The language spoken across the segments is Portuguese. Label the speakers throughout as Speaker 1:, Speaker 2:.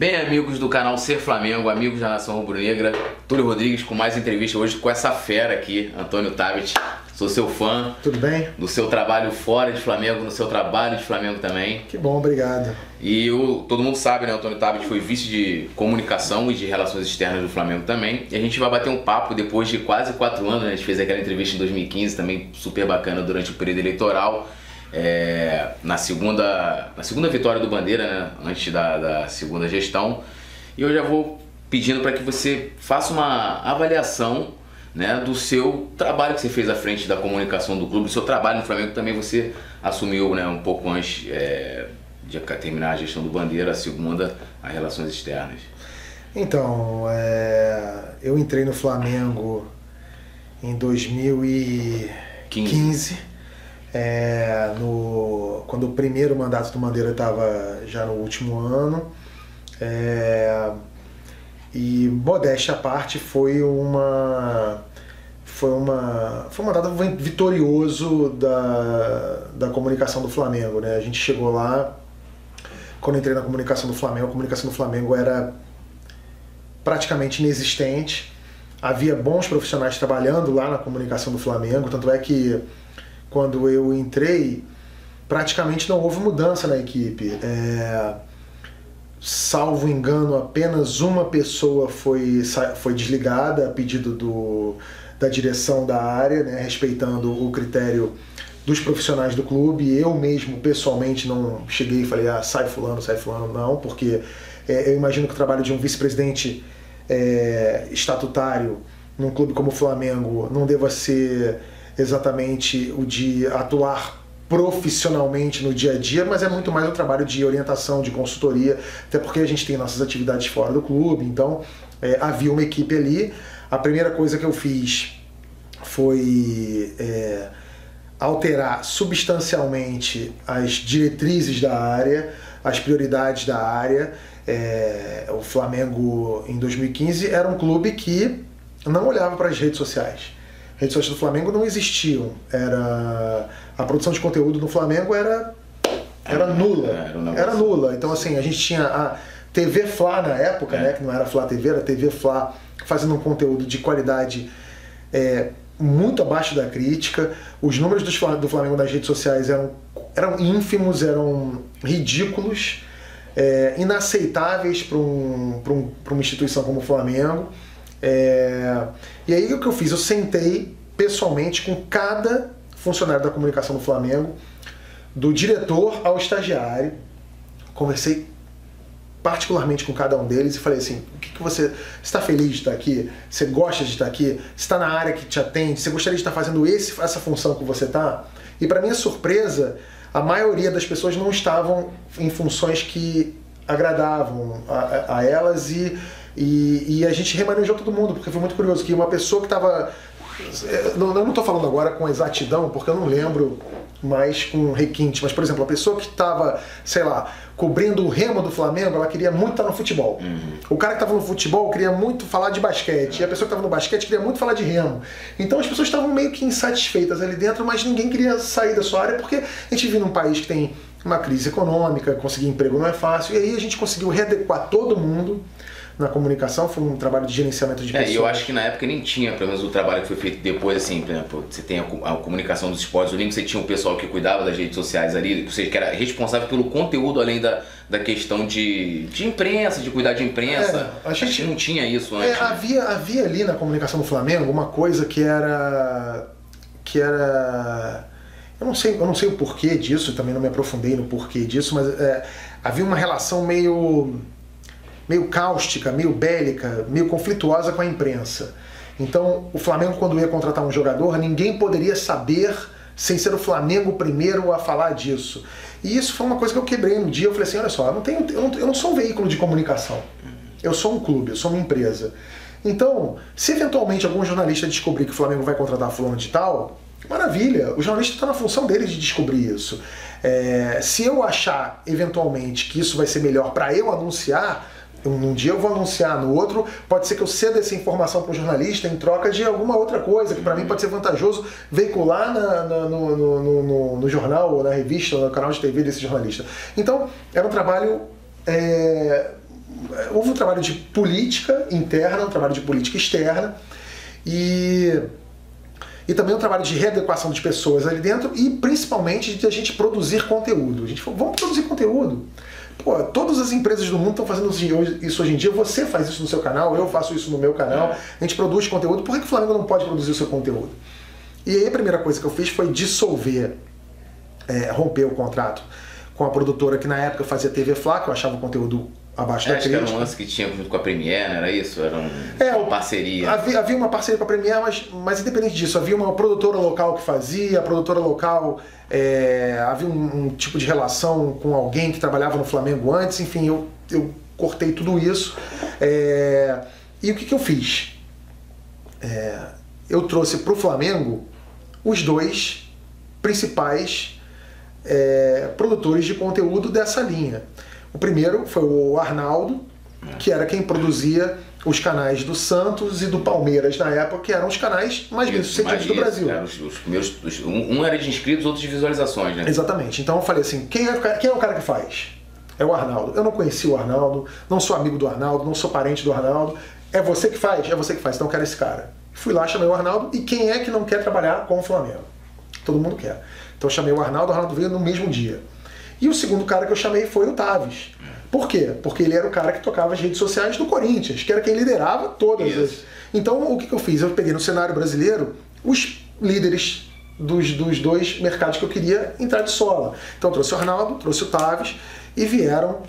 Speaker 1: Bem, amigos do canal Ser Flamengo, amigos da Nação Rubro-Negra, Túlio Rodrigues com mais entrevista hoje com essa fera aqui, Antônio Tabet. Sou seu fã.
Speaker 2: Tudo bem?
Speaker 1: Do seu trabalho fora de Flamengo, no seu trabalho de Flamengo também.
Speaker 2: Que bom, obrigado.
Speaker 1: E o, todo mundo sabe, né? Antônio Tabet foi vice de comunicação e de relações externas do Flamengo também. E a gente vai bater um papo depois de quase quatro anos, né? A gente fez aquela entrevista em 2015, também super bacana durante o período eleitoral. É, na, segunda, na segunda vitória do Bandeira, né? Antes da, da segunda gestão. E eu já vou pedindo para que você faça uma avaliação né, do seu trabalho que você fez à frente da comunicação do clube, do seu trabalho no Flamengo também você assumiu né, um pouco antes é, de terminar a gestão do Bandeira, a segunda, as relações externas.
Speaker 2: Então, é, eu entrei no Flamengo em 2015, 15. É, no, quando o primeiro mandato do Bandeira estava já no último ano. É, e modéstia à parte foi uma foi uma foi um mandato vitorioso da, da comunicação do Flamengo, né? A gente chegou lá quando entrei na comunicação do Flamengo, a comunicação do Flamengo era praticamente inexistente. Havia bons profissionais trabalhando lá na comunicação do Flamengo, tanto é que quando eu entrei, praticamente não houve mudança na equipe. É salvo engano, apenas uma pessoa foi, foi desligada a pedido do, da direção da área, né, respeitando o critério dos profissionais do clube. Eu mesmo, pessoalmente, não cheguei e falei, ah, sai fulano, sai fulano, não, porque é, eu imagino que o trabalho de um vice-presidente é, estatutário num clube como o Flamengo não deva ser exatamente o de atuar profissionalmente no dia a dia, mas é muito mais um trabalho de orientação, de consultoria, até porque a gente tem nossas atividades fora do clube, então é, havia uma equipe ali. A primeira coisa que eu fiz foi é, alterar substancialmente as diretrizes da área, as prioridades da área. É, o Flamengo em 2015 era um clube que não olhava para as redes sociais redes sociais do Flamengo não existiam. Era a produção de conteúdo do Flamengo era era nula. Era, um era nula. Então assim, a gente tinha a TV Fla na época, é. né, que não era Fla TV, era TV Fla, fazendo um conteúdo de qualidade é, muito abaixo da crítica. Os números do Flamengo nas redes sociais eram, eram ínfimos, eram ridículos, é, inaceitáveis para um, um, uma instituição como o Flamengo. É... E aí o que eu fiz? Eu sentei pessoalmente com cada funcionário da comunicação do Flamengo, do diretor ao estagiário, conversei particularmente com cada um deles e falei assim: o que, que você está feliz de estar aqui? Você gosta de estar aqui? Está na área que te atende? Você gostaria de estar fazendo esse, essa função que você está? E para minha surpresa, a maioria das pessoas não estavam em funções que agradavam a, a elas e e, e a gente remanejou todo mundo, porque foi muito curioso que uma pessoa que estava. Não, eu não estou falando agora com exatidão, porque eu não lembro mais com requinte, mas por exemplo, a pessoa que estava, sei lá, cobrindo o remo do Flamengo, ela queria muito estar no futebol. Uhum. O cara que estava no futebol queria muito falar de basquete, e a pessoa que estava no basquete queria muito falar de remo. Então as pessoas estavam meio que insatisfeitas ali dentro, mas ninguém queria sair da sua área, porque a gente vive num país que tem uma crise econômica, conseguir emprego não é fácil, e aí a gente conseguiu readequar todo mundo na comunicação, foi um trabalho de gerenciamento de.
Speaker 1: É, eu acho que na época nem tinha, pelo menos o trabalho que foi feito depois, assim, por exemplo, você tem a, a comunicação dos esportes olímpicos, você tinha um pessoal que cuidava das redes sociais ali, ou seja, que era responsável pelo conteúdo além da, da questão de, de imprensa, de cuidar de imprensa. É, a gente acho não tinha isso antes.
Speaker 2: É, havia, havia ali na comunicação do Flamengo uma coisa que era. que era. Eu não sei, eu não sei o porquê disso, também não me aprofundei no porquê disso, mas é, havia uma relação meio meio cáustica, meio bélica, meio conflituosa com a imprensa. Então, o Flamengo, quando ia contratar um jogador, ninguém poderia saber, sem ser o Flamengo primeiro a falar disso. E isso foi uma coisa que eu quebrei no dia. Eu falei assim: olha só, eu não, tenho, eu não, eu não sou um veículo de comunicação. Eu sou um clube, eu sou uma empresa. Então, se eventualmente algum jornalista descobrir que o Flamengo vai contratar fulano de tal, maravilha, o jornalista está na função dele de descobrir isso. É, se eu achar eventualmente que isso vai ser melhor para eu anunciar, um dia eu vou anunciar, no outro pode ser que eu ceda essa informação para o jornalista em troca de alguma outra coisa, que para mim pode ser vantajoso veicular na, na, no, no, no, no, jornal, ou na revista, ou no canal de TV desse jornalista. Então, era um trabalho é, houve um trabalho de política interna, um trabalho de política externa e e também um trabalho de readequação de pessoas ali dentro e principalmente de a gente produzir conteúdo. A gente falou, vamos produzir conteúdo. Pô, todas as empresas do mundo estão fazendo isso hoje em dia. Você faz isso no seu canal, eu faço isso no meu canal. A gente produz conteúdo. Por que o Flamengo não pode produzir o seu conteúdo? E aí a primeira coisa que eu fiz foi dissolver, é, romper o contrato com a produtora que na época fazia TV Fla, que eu achava o conteúdo abaixo da
Speaker 1: acho crítica. Que era um lance que tinha junto com a Premiere, não era isso? Era um,
Speaker 2: é,
Speaker 1: uma parceria.
Speaker 2: Havia, havia, uma parceria com a Premiere, mas, mas independente disso, havia uma produtora local que fazia, a produtora local é, havia um, um, tipo de relação com alguém que trabalhava no Flamengo antes, enfim, eu, eu cortei tudo isso. É, e o que, que eu fiz? É, eu trouxe para o Flamengo os dois principais é, produtores de conteúdo dessa linha. O primeiro foi o Arnaldo, que era quem produzia os canais do Santos e do Palmeiras na época, que eram os canais mais bem sucedidos do Brasil.
Speaker 1: Os, os primeiros, os, um era de inscritos, outro de visualizações, né?
Speaker 2: Exatamente. Então eu falei assim: quem é, quem é o cara que faz? É o Arnaldo. Eu não conheci o Arnaldo, não sou amigo do Arnaldo, não sou parente do Arnaldo. É você que faz? É você que faz, então eu quero esse cara. Fui lá, chamei o Arnaldo, e quem é que não quer trabalhar com o Flamengo? Todo mundo quer. Então eu chamei o Arnaldo, o Arnaldo veio no mesmo dia. E o segundo cara que eu chamei foi o Taves. Por quê? Porque ele era o cara que tocava as redes sociais do Corinthians, que era quem liderava todas Isso. as. Então o que, eu fiz? Eu peguei no cenário brasileiro os líderes dos, dos dois mercados que eu queria entrar de sola. Então trouxe o Arnaldo, trouxe o Taves e vieram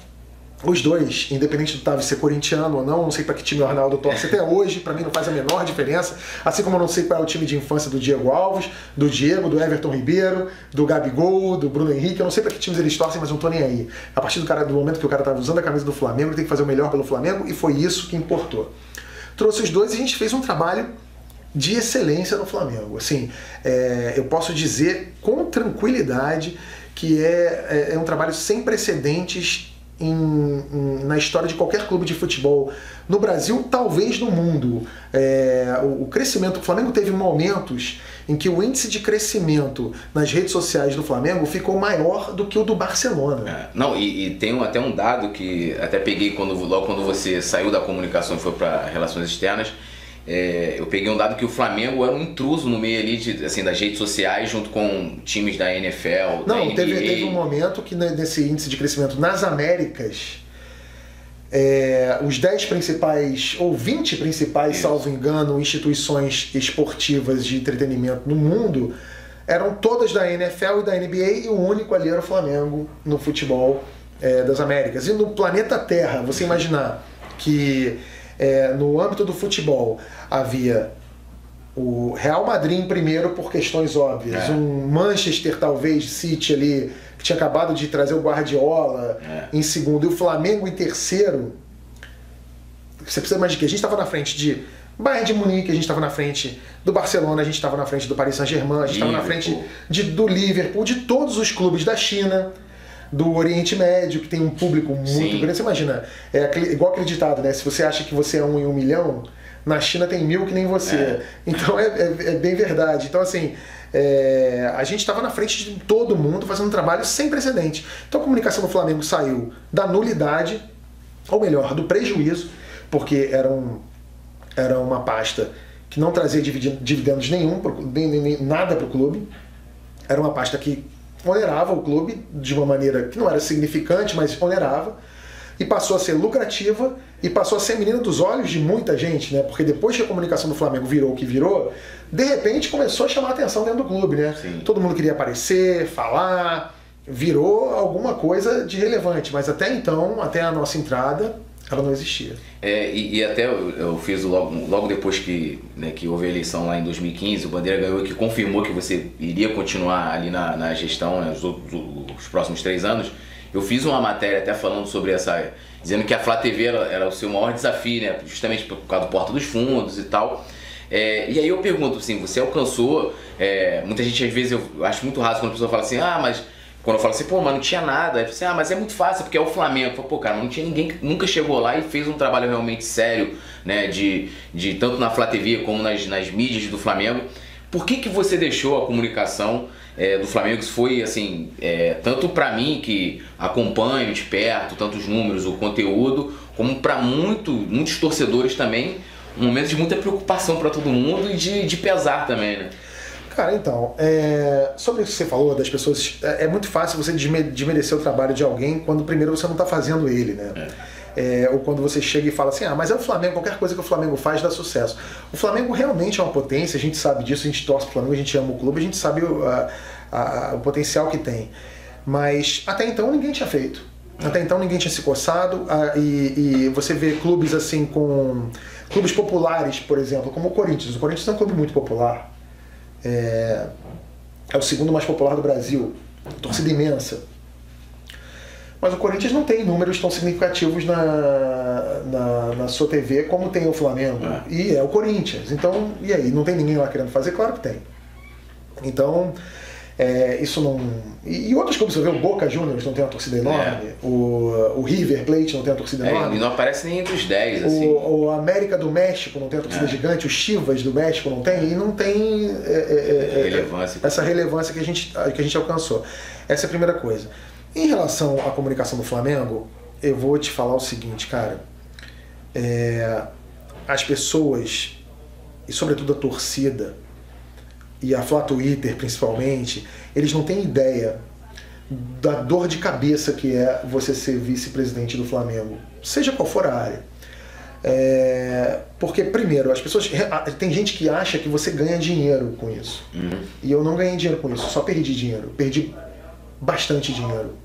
Speaker 2: os dois, independente do Tavi ser corintiano ou não, não sei para que time o Arnaldo torce até hoje, para mim não faz a menor diferença. Assim como eu não sei qual é o time de infância do Diego Alves, do Diego, do Everton Ribeiro, do Gabigol, do Bruno Henrique, eu não sei para que times eles torcem, mas não tô nem aí. A partir do, cara, do momento que o cara tava usando a camisa do Flamengo, ele tem que fazer o melhor pelo Flamengo e foi isso que importou. Trouxe os dois e a gente fez um trabalho de excelência no Flamengo. Assim, é, eu posso dizer com tranquilidade que é, é, é um trabalho sem precedentes em, em, na história de qualquer clube de futebol no Brasil, talvez no mundo. É, o, o, crescimento, o Flamengo teve momentos em que o índice de crescimento nas redes sociais do Flamengo ficou maior do que o do Barcelona. É,
Speaker 1: não, e, e, tem até um dado que até peguei quando, logo quando você saiu da comunicação e foi para relações externas é, eu peguei um dado que o Flamengo era um intruso no meio ali de, assim, das redes sociais, junto com times da NFL.
Speaker 2: Não,
Speaker 1: da
Speaker 2: teve, teve, um momento que nesse índice de crescimento nas Américas, é, os 10 principais, ou 20 principais, Isso. salvo engano, instituições esportivas de entretenimento no mundo eram todas da NFL e da NBA e o único ali era o Flamengo no futebol é, das Américas. E no planeta Terra, você imaginar que é, no âmbito do futebol, havia o Real Madrid em primeiro por questões óbvias, é. um Manchester talvez City ali que tinha acabado de trazer o Guardiola é. em segundo e o Flamengo em terceiro. Você precisa mais de que a gente estava na frente de Bayern de Munique, a gente estava na frente do Barcelona, a gente estava na frente do Paris Saint-Germain, a gente estava na frente de, do Liverpool, de todos os clubes da China do Oriente Médio, que tem um público muito Sim. grande. Você imagina, é igual acreditado, né? Se você acha que você é um em um milhão, na China tem mil que nem você. É. Então é, é, é, bem verdade. Então, assim, é, a gente estava na frente de todo mundo fazendo um trabalho sem precedente. Então a comunicação do Flamengo saiu da nulidade, ou melhor, do prejuízo, porque era, um, era uma pasta que não trazia dividendos nenhum, nem, nem, nada para o clube. Era uma pasta que onerava o clube de uma maneira que não era significante, mas onerava, e passou a ser lucrativa e passou a ser menina dos olhos de muita gente, né? Porque depois que a comunicação do Flamengo virou o que virou, de repente começou a chamar a atenção dentro do clube, né? Sim. Todo mundo queria aparecer, falar, virou alguma coisa de relevante, mas até então, até a nossa entrada, ela não existia.
Speaker 1: É, e, e, até eu, eu, fiz logo, logo depois que, né, que houve a eleição lá em 2015, o Bandeira ganhou que confirmou que você iria continuar ali na, na gestão né, os, os, próximos três anos. Eu fiz uma matéria até falando sobre essa. dizendo que a Flá TV era, era o seu maior desafio, né, justamente por causa do Porta dos Fundos e tal. É, e aí eu pergunto assim, você alcançou. É, muita gente às vezes eu acho muito raso quando a pessoa fala assim, ah, mas quando eu falo assim, pô, mas não tinha nada. Aí assim, ah, mas é muito fácil, porque é o Flamengo. Falo, pô, cara, não tinha ninguém que nunca chegou lá e fez um trabalho realmente sério, né? De, de tanto na Flá TV como nas, nas mídias do Flamengo. Por que, que você deixou a comunicação é, do Flamengo? Isso foi assim, é, tanto para mim que acompanho de perto, tanto os números, o conteúdo, como para muito, muitos torcedores também, um momento de muita preocupação para todo mundo e de, de pesar também, né?
Speaker 2: Cara, então, é, sobre isso que você falou das pessoas, é, é muito fácil você desmerecer o trabalho de alguém quando primeiro você não está fazendo ele, né? É. É, ou quando você chega e fala assim, ah, mas é o Flamengo, qualquer coisa que o Flamengo faz dá sucesso. O Flamengo realmente é uma potência, a gente sabe disso, a gente torce pro Flamengo, a gente ama o clube, a gente sabe o, a, a, o potencial que tem. Mas até então ninguém tinha feito. Até então ninguém tinha se coçado a, e, e, você vê clubes assim com. clubes populares, por exemplo, como o Corinthians. O Corinthians é um clube muito popular. É, é o segundo mais popular do Brasil. Torcida imensa. Mas o Corinthians não tem números tão significativos na, na, na sua TV como tem o Flamengo. É. E é o Corinthians. Então, e aí? Não tem ninguém lá querendo fazer? Claro que tem. Então, é, isso não. E, e outros clubes, você vê o Boca Juniors não tem uma torcida enorme, é. o, o River Plate não tem uma torcida é, enorme.
Speaker 1: E não aparece nem entre os 10.
Speaker 2: Assim. O, o América do México não tem uma torcida é. gigante, o Chivas do México não tem, e não tem é, relevância. essa relevância que a, gente, que a gente alcançou. Essa é a primeira coisa. Em relação à comunicação do Flamengo, eu vou te falar o seguinte, cara. as pessoas, e sobretudo a torcida, e a Flá Twitter principalmente, eles não têm ideia da dor de cabeça que é você ser vice-presidente do Flamengo, seja qual for a área. É, porque, primeiro, as pessoas. Tem gente que acha que você ganha dinheiro com isso. Uhum. E eu não ganhei dinheiro com isso, só perdi dinheiro. Perdi bastante dinheiro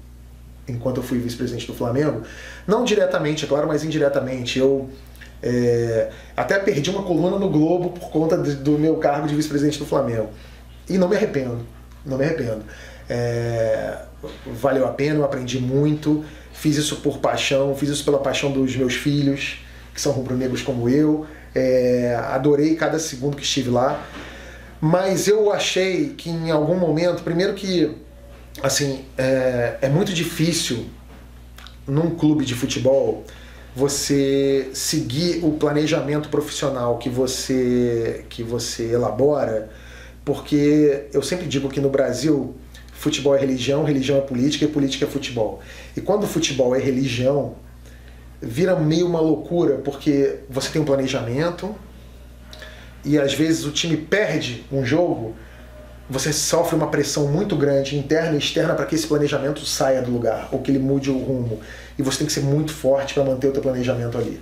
Speaker 2: enquanto eu fui vice-presidente do Flamengo. Não diretamente, é claro, mas indiretamente. Eu é, até perdi uma coluna no Globo por conta de, do meu cargo de vice-presidente do Flamengo. E não me arrependo, não me arrependo. É, valeu a pena, eu aprendi muito, fiz isso por paixão, fiz isso pela paixão dos meus filhos, que são rubro-negros como eu. É, adorei cada segundo que estive lá. Mas eu achei que em algum momento, primeiro que assim, é, é muito difícil num clube de futebol você seguir o planejamento profissional que você que você elabora, porque eu sempre digo que no Brasil futebol é religião, religião é política e política é futebol. E quando o futebol é religião, vira meio uma loucura, porque você tem um planejamento e às vezes o time perde um jogo você sofre uma pressão muito grande, interna e externa, para que esse planejamento saia do lugar, ou que ele mude o rumo. E você tem que ser muito forte para manter o teu planejamento ali.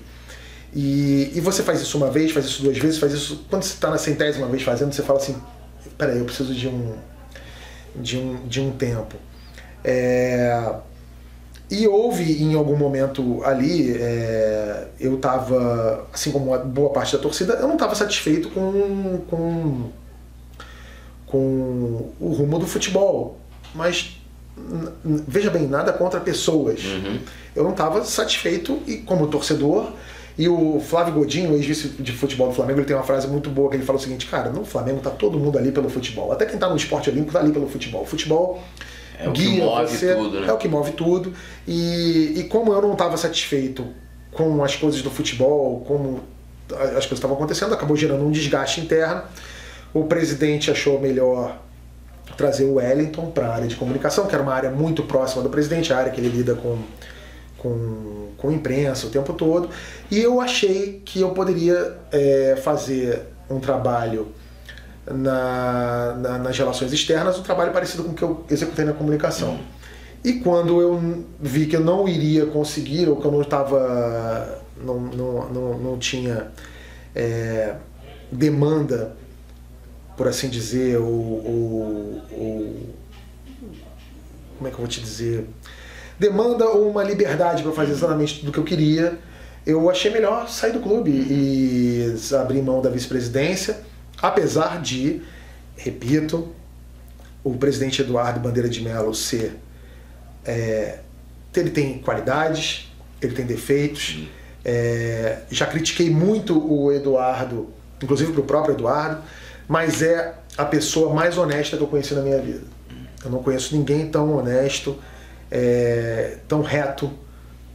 Speaker 2: E, e você faz isso uma vez, faz isso duas vezes, faz isso. Quando você está na centésima vez fazendo, você fala assim: peraí, eu preciso de um, de um, de um tempo. É, e houve em algum momento ali, é, eu estava, assim como boa parte da torcida, eu não estava satisfeito com, com com o rumo do futebol. Mas veja bem, nada contra pessoas. Uhum. Eu não estava satisfeito e como torcedor. E o Flávio Godinho, ex-vice de futebol do Flamengo, ele tem uma frase muito boa que ele fala o seguinte: cara, no Flamengo tá todo mundo ali pelo futebol. Até quem tá no esporte olímpico tá ali pelo futebol. O futebol
Speaker 1: é o guia que move você, tudo, né?
Speaker 2: É o que move tudo. E, e como eu não estava satisfeito com as coisas do futebol, como as coisas estavam acontecendo, acabou gerando um desgaste interno. O presidente achou melhor trazer o Wellington para a área de comunicação, que era uma área muito próxima do presidente, a área que ele lida com, com, com imprensa o tempo todo. E eu achei que eu poderia é, fazer um trabalho na, na, nas relações externas, um trabalho parecido com o que eu executei na comunicação. E quando eu vi que eu não iria conseguir, ou que eu não estava. não, não, não, não tinha é, demanda por assim dizer, o, o, o como é que eu vou te dizer, demanda ou uma liberdade para fazer exatamente tudo que eu queria, eu achei melhor sair do clube e abrir mão da vice-presidência, apesar de, repito, o presidente Eduardo Bandeira de Mello ser. É, ele tem qualidades, ele tem defeitos. É, já critiquei muito o Eduardo, inclusive para o próprio Eduardo mas é a pessoa mais honesta que eu conheci na minha vida. Eu não conheço ninguém tão honesto, é, tão reto,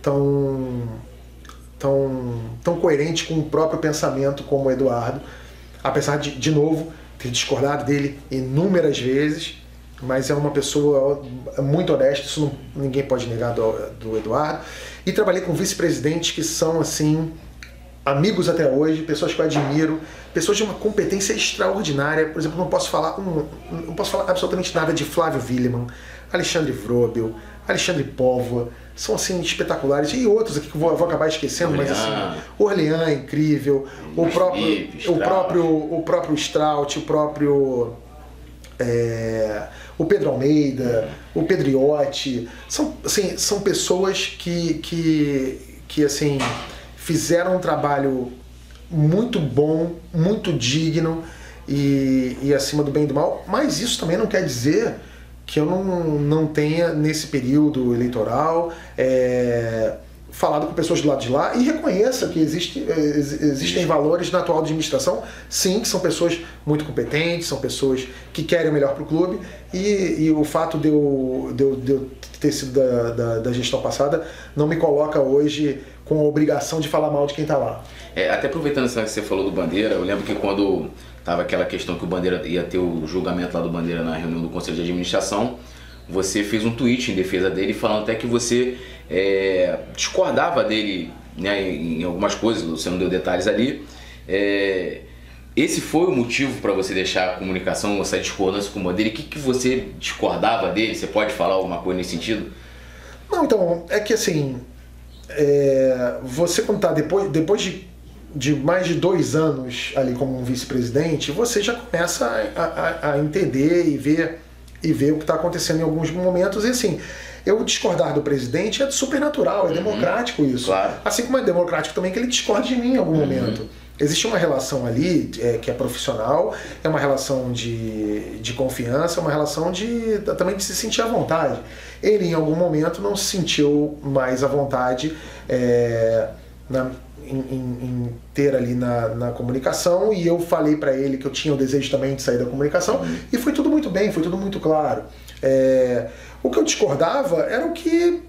Speaker 2: tão, tão, tão coerente com o próprio pensamento como o Eduardo. Apesar de, de novo, ter discordado dele inúmeras vezes, mas é uma pessoa muito honesta, isso não, ninguém pode negar do, do Eduardo. E trabalhei com vice-presidentes que são assim amigos até hoje, pessoas que eu admiro, pessoas de uma competência extraordinária. Por exemplo, não posso falar, um, não posso falar absolutamente nada de Flávio Willeman, Alexandre Vrobel, Alexandre Póvoa, são assim espetaculares. E outros aqui que eu vou, vou acabar esquecendo, Orlean. mas assim, Orlean é incrível, o próprio, Felipe, o próprio, o próprio Strout, o próprio é, o Pedro Almeida, o Pedriotti, são assim, são pessoas que que que assim fizeram um trabalho muito bom, muito digno e, e acima do bem e do mal, mas isso também não quer dizer que eu não, não tenha, nesse período eleitoral, é, falado com pessoas do lado de lá e reconheça que existe, é, existem valores na atual administração, sim, que são pessoas muito competentes, são pessoas que querem o melhor para o clube e, e, o fato de eu, de eu, de eu ter sido da, da, da, gestão passada não me coloca hoje com a obrigação de falar mal de quem está lá.
Speaker 1: É, até aproveitando isso que você falou do Bandeira, eu lembro que quando Tava aquela questão que o Bandeira ia ter o julgamento lá do Bandeira na reunião do Conselho de Administração. Você fez um tweet em defesa dele falando até que você é, discordava dele né, em algumas coisas, você não deu detalhes ali. É, esse foi o motivo para você deixar a comunicação, essa discordância com o Bandeira? O que, que você discordava dele? Você pode falar alguma coisa nesse sentido?
Speaker 2: Não, então, é que assim, é, você quando tá depois, depois de de mais de dois anos ali como um vice-presidente, você já começa a, a, a, entender e ver, e ver o que está acontecendo em alguns momentos. E assim, eu discordar do presidente é super natural, é uhum. democrático isso.
Speaker 1: Claro.
Speaker 2: Assim como é democrático também que ele discorde de mim em algum uhum. momento. Existe uma relação ali é, que é profissional, é uma relação de, de confiança, é uma relação de também de se sentir à vontade. Ele, em algum momento, não se sentiu mais à vontade é, na, em, em, ter ali na, na comunicação e eu falei para ele que eu tinha o desejo também de sair da comunicação uhum. e foi tudo muito bem, foi tudo muito claro. É, o que eu discordava era o que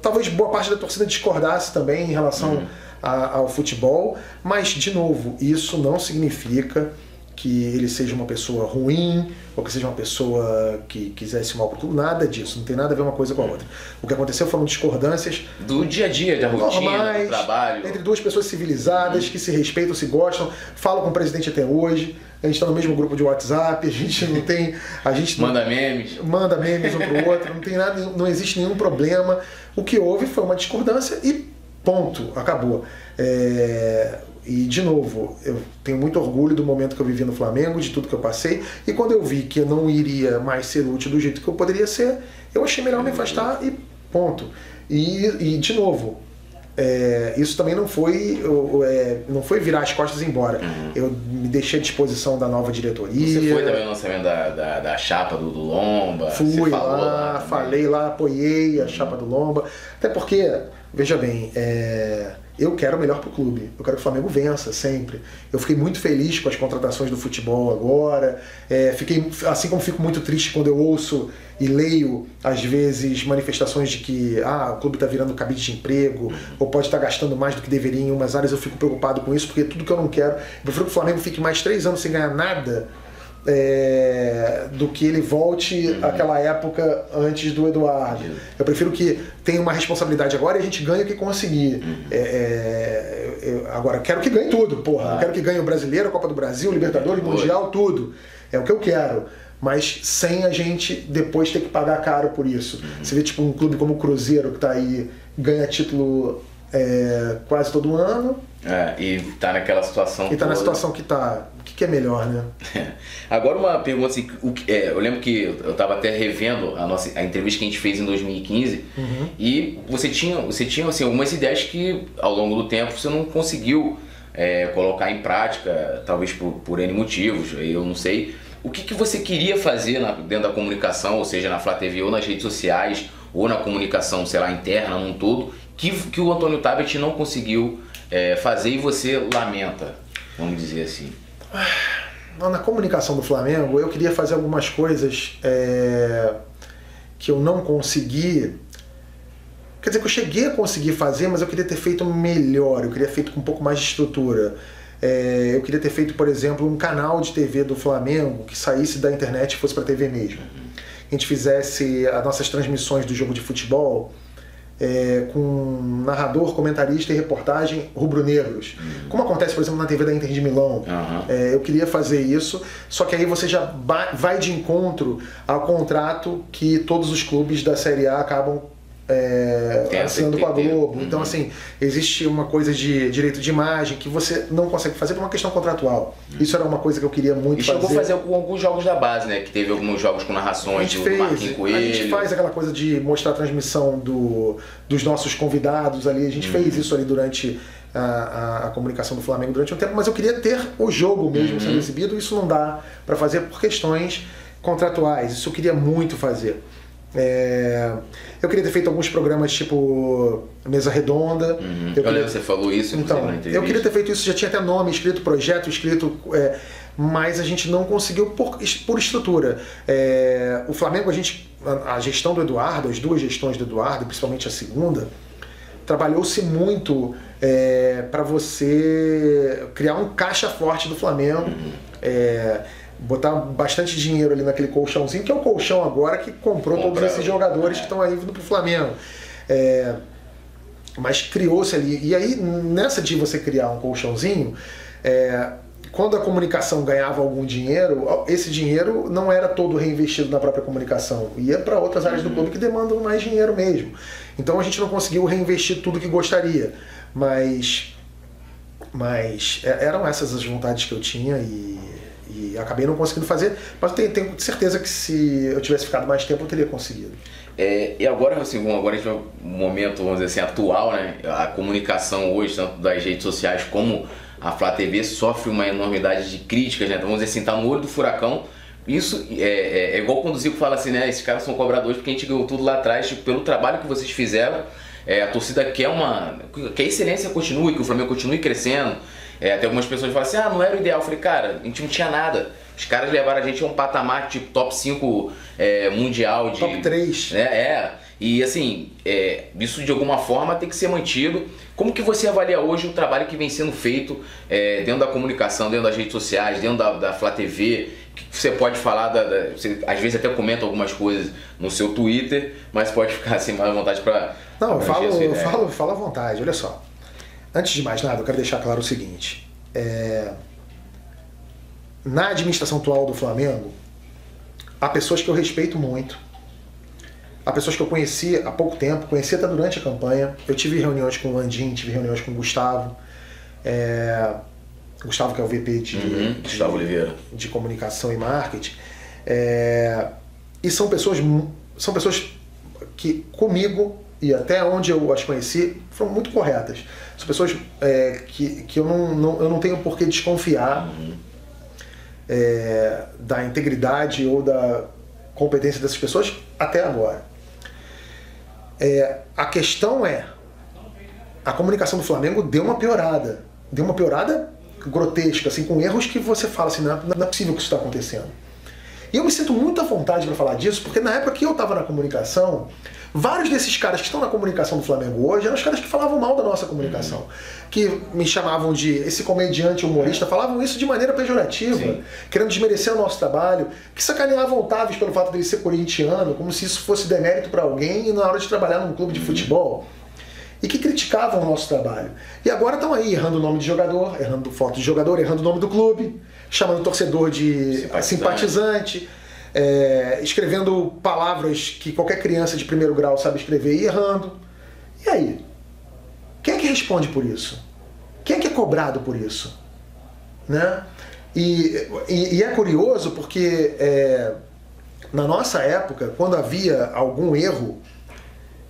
Speaker 2: talvez boa parte da torcida discordasse também em relação uhum. A, ao futebol, mas de novo, isso não significa que ele seja uma pessoa ruim ou que seja uma pessoa que quisesse mal para tudo, nada disso, não tem nada a ver uma coisa com a outra. O que aconteceu foram discordâncias
Speaker 1: do dia a dia, da rotina, do trabalho.
Speaker 2: Entre duas pessoas civilizadas, que se respeitam, se gostam, falam com o presidente até hoje. A gente está no mesmo grupo de WhatsApp, a gente não tem. A gente
Speaker 1: manda memes.
Speaker 2: Manda memes um pro outro, não tem nada, não existe nenhum problema. O que houve foi uma discordância e ponto, acabou. É, e, de novo, eu tenho muito orgulho do momento que eu vivi no Flamengo, de tudo que eu passei. E quando eu vi que eu não iria mais ser útil do jeito que eu poderia ser, eu achei melhor me afastar e ponto. E, e de novo, é, isso também não foi, eu, é, não foi virar as costas e ir embora. Uhum. Eu me deixei à disposição da nova diretoria.
Speaker 1: Você foi também no lançamento da, da, da chapa do, do, Lomba?
Speaker 2: Fui lá, lá falei lá, apoiei a chapa do Lomba. Até porque, veja bem, é, eu quero o melhor para o clube. Eu quero que o Flamengo vença sempre. Eu fiquei muito feliz com as contratações do futebol agora. É, fiquei, assim como fico muito triste quando eu ouço e leio às vezes manifestações de que ah, o clube está virando cabide de emprego ou pode estar tá gastando mais do que deveria em umas áreas. Eu fico preocupado com isso porque tudo que eu não quero. Eu prefiro que o Flamengo fique mais três anos sem ganhar nada é, do que ele volte uhum. àquela época antes do Eduardo. Uhum. Eu prefiro que tenha uma responsabilidade agora e a gente ganhe o que conseguir. Uhum. É, é, eu, agora, quero que ganhe tudo, porra. Eu quero que ganhe o Brasileiro, a Copa do Brasil, o Libertadores, o Mundial, tudo. É o que eu quero. Mas sem a gente depois ter que pagar caro por isso. Uhum. Você vê tipo um clube como o Cruzeiro que está aí, ganha título é, quase todo ano.
Speaker 1: É, e tá naquela situação.
Speaker 2: E tá toda. na situação que tá. O que, que é melhor, né?
Speaker 1: Agora uma pergunta assim, o que, é, eu lembro que eu tava até revendo a nossa a entrevista que a gente fez em 2015 uhum. e você tinha, você tinha assim, algumas ideias que ao longo do tempo você não conseguiu é, colocar em prática, talvez por, por N motivos, eu não sei. O que, que você queria fazer na, dentro da comunicação, ou seja, na Flá TV ou nas redes sociais, ou na comunicação, sei lá, interna num todo, que, que o Antônio Tabet não conseguiu é, fazer e você lamenta, vamos dizer assim?
Speaker 2: Na comunicação do Flamengo, eu queria fazer algumas coisas é, que eu não consegui. Quer dizer, que eu cheguei a conseguir fazer, mas eu queria ter feito melhor, eu queria ter feito com um pouco mais de estrutura. É, eu queria ter feito, por exemplo, um canal de TV do Flamengo que saísse da internet e fosse para TV mesmo. A gente fizesse as nossas transmissões do jogo de futebol é, com narrador, comentarista e reportagem rubro-negros. Uhum. Como acontece, por exemplo, na TV da Inter de Milão. Uhum. É, eu queria fazer isso, só que aí você já vai de encontro ao contrato que todos os clubes da Série A acabam é, assinando com a Globo. Uhum. Então, assim, existe uma coisa de direito de imagem que você não consegue fazer por uma questão contratual. Uhum. Isso era uma coisa que eu queria muito e fazer.
Speaker 1: E chegou a fazer com alguns jogos da base, né? Que teve alguns jogos com narrações
Speaker 2: do fez, Marquinhos Coelho. A gente faz aquela coisa de mostrar a transmissão do, dos nossos convidados ali. A gente uhum. fez isso ali durante a, a, a, comunicação do Flamengo durante um tempo, mas eu queria ter o jogo mesmo sendo uhum. exibido. Isso não dá para fazer por questões contratuais. Isso eu queria muito fazer. É, eu queria ter feito alguns programas tipo Mesa Redonda.
Speaker 1: Uhum. Eu, queria... você falou isso
Speaker 2: então, Eu queria ter feito isso, já tinha até nome, escrito projeto, escrito. É, mas a gente não conseguiu por, por estrutura. É, o Flamengo, a gente. A, gestão do Eduardo, as duas gestões do Eduardo, principalmente a segunda, trabalhou-se muito é, para você criar um caixa forte do Flamengo. Uhum. Botar bastante dinheiro ali naquele colchãozinho, que é o colchão agora que comprou todos esses jogadores que estão aí vindo pro Flamengo. É, mas criou-se ali. E aí, nessa de você criar um colchãozinho, é, quando a comunicação ganhava algum dinheiro, esse dinheiro não era todo reinvestido na própria comunicação, ia para outras áreas do uhum. clube que demandam mais dinheiro mesmo. Então a gente não conseguiu reinvestir tudo que gostaria, mas, mas é, eram essas as vontades que eu tinha e e acabei não conseguindo fazer, mas tenho, tenho certeza que se eu tivesse ficado mais tempo eu teria conseguido.
Speaker 1: É, e agora, assim, agora a gente vai um momento, vamos dizer assim, atual, né? A comunicação hoje, tanto das redes sociais como a Flá TV, sofre uma enormidade de críticas, né? Então, vamos dizer assim, tá no olho do furacão. Isso é, é, é igual quando o Zico fala assim, né? Esses caras são cobradores porque a gente ganhou tudo lá atrás, tipo, pelo trabalho que vocês fizeram. É, a torcida quer uma. que a excelência continue, que o Flamengo continue crescendo. É, até algumas pessoas falam assim, ah, não era o ideal. Eu falei, cara, a gente não tinha nada. Os caras levaram a gente a um patamar tipo top 5 é, mundial de.
Speaker 2: Top 3.
Speaker 1: Né? É. E assim, é, isso de alguma forma tem que ser mantido. Como que você avalia hoje o trabalho que vem sendo feito é, dentro da comunicação, dentro das redes sociais, dentro da, da Flá TV? Que você pode falar, da, da, você às vezes até comenta algumas coisas no seu Twitter, mas pode ficar assim mais à vontade para.
Speaker 2: Não, eu falo, eu falo, falo à vontade, olha só. Antes de mais nada, eu quero deixar claro o seguinte: é... na administração atual do Flamengo, há pessoas que eu respeito muito, há pessoas que eu conheci há pouco tempo, conheci até durante a campanha. Eu tive reuniões com o Landim, tive reuniões com o Gustavo. É... Gustavo, que é o VP de,
Speaker 1: uhum, de, Gustavo Oliveira.
Speaker 2: de comunicação e marketing. É... E são pessoas, são pessoas que comigo e até onde eu as conheci foram muito corretas. São pessoas é, que, que eu, não, não, eu não tenho por que desconfiar é, da integridade ou da competência dessas pessoas até agora. É, a questão é, a comunicação do Flamengo deu uma piorada. Deu uma piorada grotesca, assim, com erros que você fala assim, não é, não é possível que isso está acontecendo. E eu me sinto muito à vontade para falar disso, porque na época que eu estava na comunicação, Vários desses caras que estão na comunicação do Flamengo hoje eram os caras que falavam mal da nossa comunicação. Uhum. Que me chamavam de esse comediante humorista, falavam isso de maneira pejorativa, Sim. querendo desmerecer o nosso trabalho, que sacaneavam o Tavis pelo fato dele ser corintiano, como se isso fosse demérito para alguém e na hora de trabalhar num clube de uhum. futebol e que criticavam o nosso trabalho. E agora estão aí errando o nome de jogador, errando foto de jogador, errando o nome do clube, chamando o torcedor de simpatizante. simpatizante é, escrevendo palavras que qualquer criança de primeiro grau sabe escrever e errando. E aí? Quem é que responde por isso? Quem é que é cobrado por isso? Né? E, e, e é curioso porque é, na nossa época, quando havia algum erro,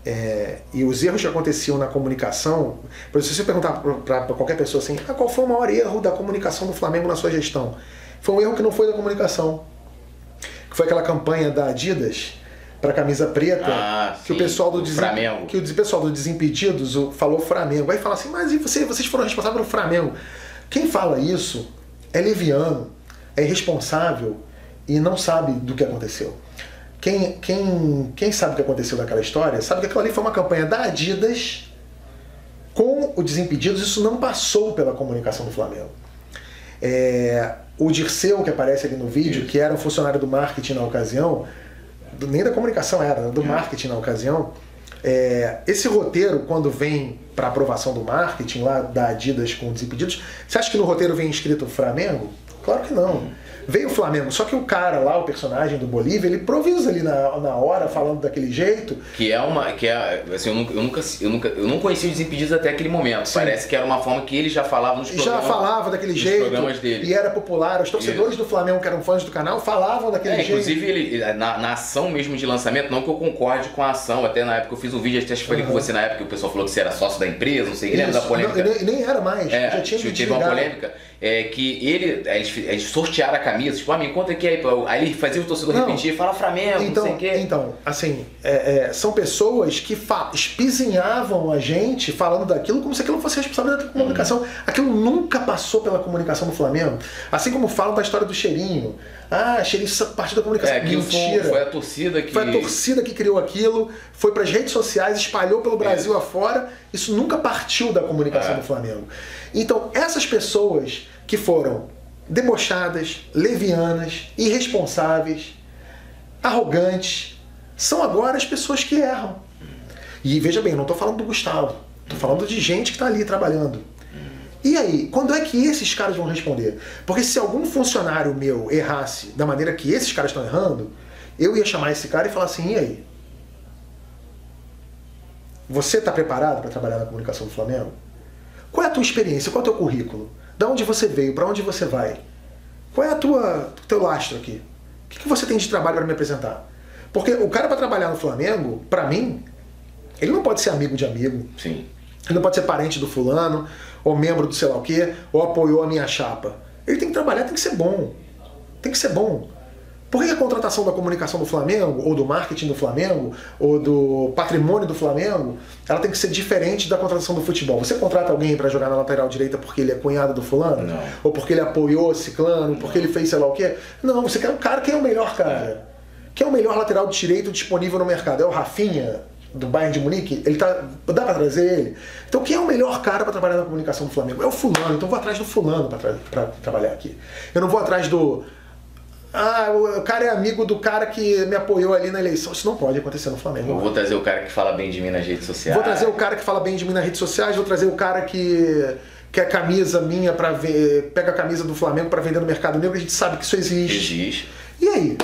Speaker 2: é, e os erros que aconteciam na comunicação, por exemplo, se você perguntar para qualquer pessoa assim, ah, qual foi o maior erro da comunicação do Flamengo na sua gestão? Foi um erro que não foi da comunicação, que foi aquela campanha da Adidas para camisa preta,
Speaker 1: ah,
Speaker 2: que sim, o pessoal do
Speaker 1: Desem... Flamengo.
Speaker 2: que o pessoal do Desimpedidos falou Flamengo. Aí fala assim, mas e você, vocês foram responsáveis pelo Flamengo? Quem fala isso é leviano, é irresponsável e não sabe do que aconteceu. Quem, quem, quem sabe o que aconteceu naquela história sabe que aquilo ali foi uma campanha da Adidas com o Desimpedidos. Isso não passou pela comunicação do Flamengo. É, o Dirceu, que aparece ali no vídeo, que era um funcionário do marketing na ocasião, nem da comunicação era, do marketing na ocasião, é, esse roteiro, quando vem para aprovação do marketing lá da Adidas com desimpedidos, você acha que no roteiro vem escrito Flamengo? Claro que não. Veio o Flamengo, só que o cara lá, o personagem do Bolívia, ele improvisa ali na, na hora, falando daquele jeito.
Speaker 1: Que é uma. Que é, assim, eu nunca, eu nunca, eu nunca eu não conhecia os Desimpedidos até aquele momento. Sim. Parece que era uma forma que ele já falava nos
Speaker 2: programas. Já falava daquele jeito. Programas dele. E era popular. Os torcedores do Flamengo, que eram fãs do canal, falavam daquele é, jeito.
Speaker 1: Inclusive, ele, na, na, ação mesmo de lançamento, não que eu concorde com a ação, até na época eu fiz um vídeo, até falei uhum. com você na época, que o pessoal falou que você era sócio da empresa, não sei, lembra da polêmica?
Speaker 2: Não, nem, nem era mais.
Speaker 1: É, já tinha teve uma polêmica é, que ele, eles, eles sortearam a camisa, tipo, ah, me conta aqui aí, aí ele fazia o torcedor não, repetir, fala Flamengo,
Speaker 2: então,
Speaker 1: não sei o quê.
Speaker 2: Então, assim, é, é, são pessoas que espizinhavam a gente falando daquilo como se aquilo fosse responsabilidade da comunicação. Uhum. Aquilo nunca passou pela comunicação do Flamengo. Assim como falam da história do cheirinho. Ah, cheirinho parte da comunicação. É,
Speaker 1: Mentira. Foi, foi, a torcida que.
Speaker 2: Foi a torcida que criou aquilo, foi para as redes sociais, espalhou pelo Brasil afora. Isso nunca partiu da comunicação é. do Flamengo. Então, essas pessoas que foram debochadas, levianas, irresponsáveis, arrogantes, são agora as pessoas que erram. E veja bem, não estou falando do Gustavo, estou falando de gente que está ali trabalhando. E aí, quando é que esses caras vão responder? Porque se algum funcionário meu errasse da maneira que esses caras estão errando, eu ia chamar esse cara e falar assim: e aí? Você está preparado para trabalhar na comunicação do Flamengo? Qual é a tua experiência? Qual é o teu currículo? Da onde você veio? Para onde você vai? Qual é a tua teu lastro aqui? O que, que você tem de trabalho para me apresentar? Porque o cara para trabalhar no Flamengo, para mim, ele não pode ser amigo de amigo.
Speaker 1: Sim.
Speaker 2: Ele não pode ser parente do fulano, ou membro do sei lá o quê, ou apoiou a minha chapa. Ele tem que trabalhar, tem que ser bom. Tem que ser bom. Por que a contratação da comunicação do Flamengo, ou do marketing do Flamengo, ou do patrimônio do Flamengo, ela tem que ser diferente da contratação do futebol? Você contrata alguém para jogar na lateral direita porque ele é cunhado do fulano?
Speaker 1: Não.
Speaker 2: Ou porque ele apoiou ciclano, porque ele fez sei lá o quê? Não, você quer um cara que é o melhor cara. Quem é o melhor lateral direito disponível no mercado? É o Rafinha? do Bayern de Munique, ele tá. Dá pra trazer ele? Então quem é o melhor cara para trabalhar na comunicação do Flamengo? É o fulano, então eu vou atrás do fulano para tra trabalhar aqui. Eu não vou atrás do ah, o cara é amigo do cara que me apoiou ali na eleição. Isso não pode acontecer no Flamengo.
Speaker 1: Eu vou trazer o cara que fala bem de mim nas redes sociais.
Speaker 2: Vou trazer o cara que fala bem de mim nas redes sociais, vou trazer o cara que quer camisa minha para ver, pega a camisa do Flamengo para vender no mercado negro, a gente sabe que isso existe.
Speaker 1: Existe.
Speaker 2: E aí?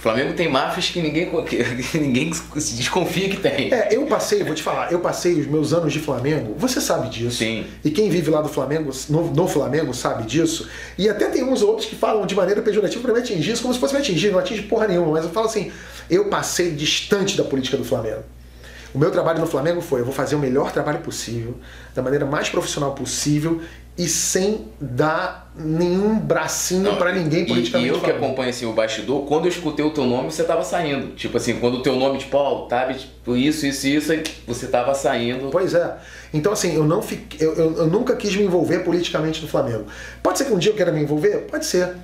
Speaker 1: O Flamengo tem máfias que ninguém, que ninguém se desconfia que tem.
Speaker 2: É, eu passei, vou te falar, eu passei os meus anos de Flamengo, você sabe disso.
Speaker 1: Sim.
Speaker 2: E quem vive lá do Flamengo, no, no Flamengo, sabe disso. E até tem uns outros que falam de maneira pejorativa para me atingir isso, como se fosse me atingir, não atinge porra nenhuma, mas eu falo assim, eu passei distante da política do Flamengo. O meu trabalho no Flamengo foi: eu vou fazer o melhor trabalho possível, da maneira mais profissional possível e sem dar nenhum bracinho para ninguém politicamente.
Speaker 1: E eu falando. que acompanho assim, o bastidor, quando eu escutei o teu nome, você tava saindo. Tipo assim, quando o teu nome, tipo, ó, oh, tá, tipo, isso, isso, isso, você tava saindo.
Speaker 2: Pois é. Então, assim, eu, não fiquei, eu, eu, eu nunca quis me envolver politicamente no Flamengo. Pode ser que um dia eu queira me envolver? Pode ser.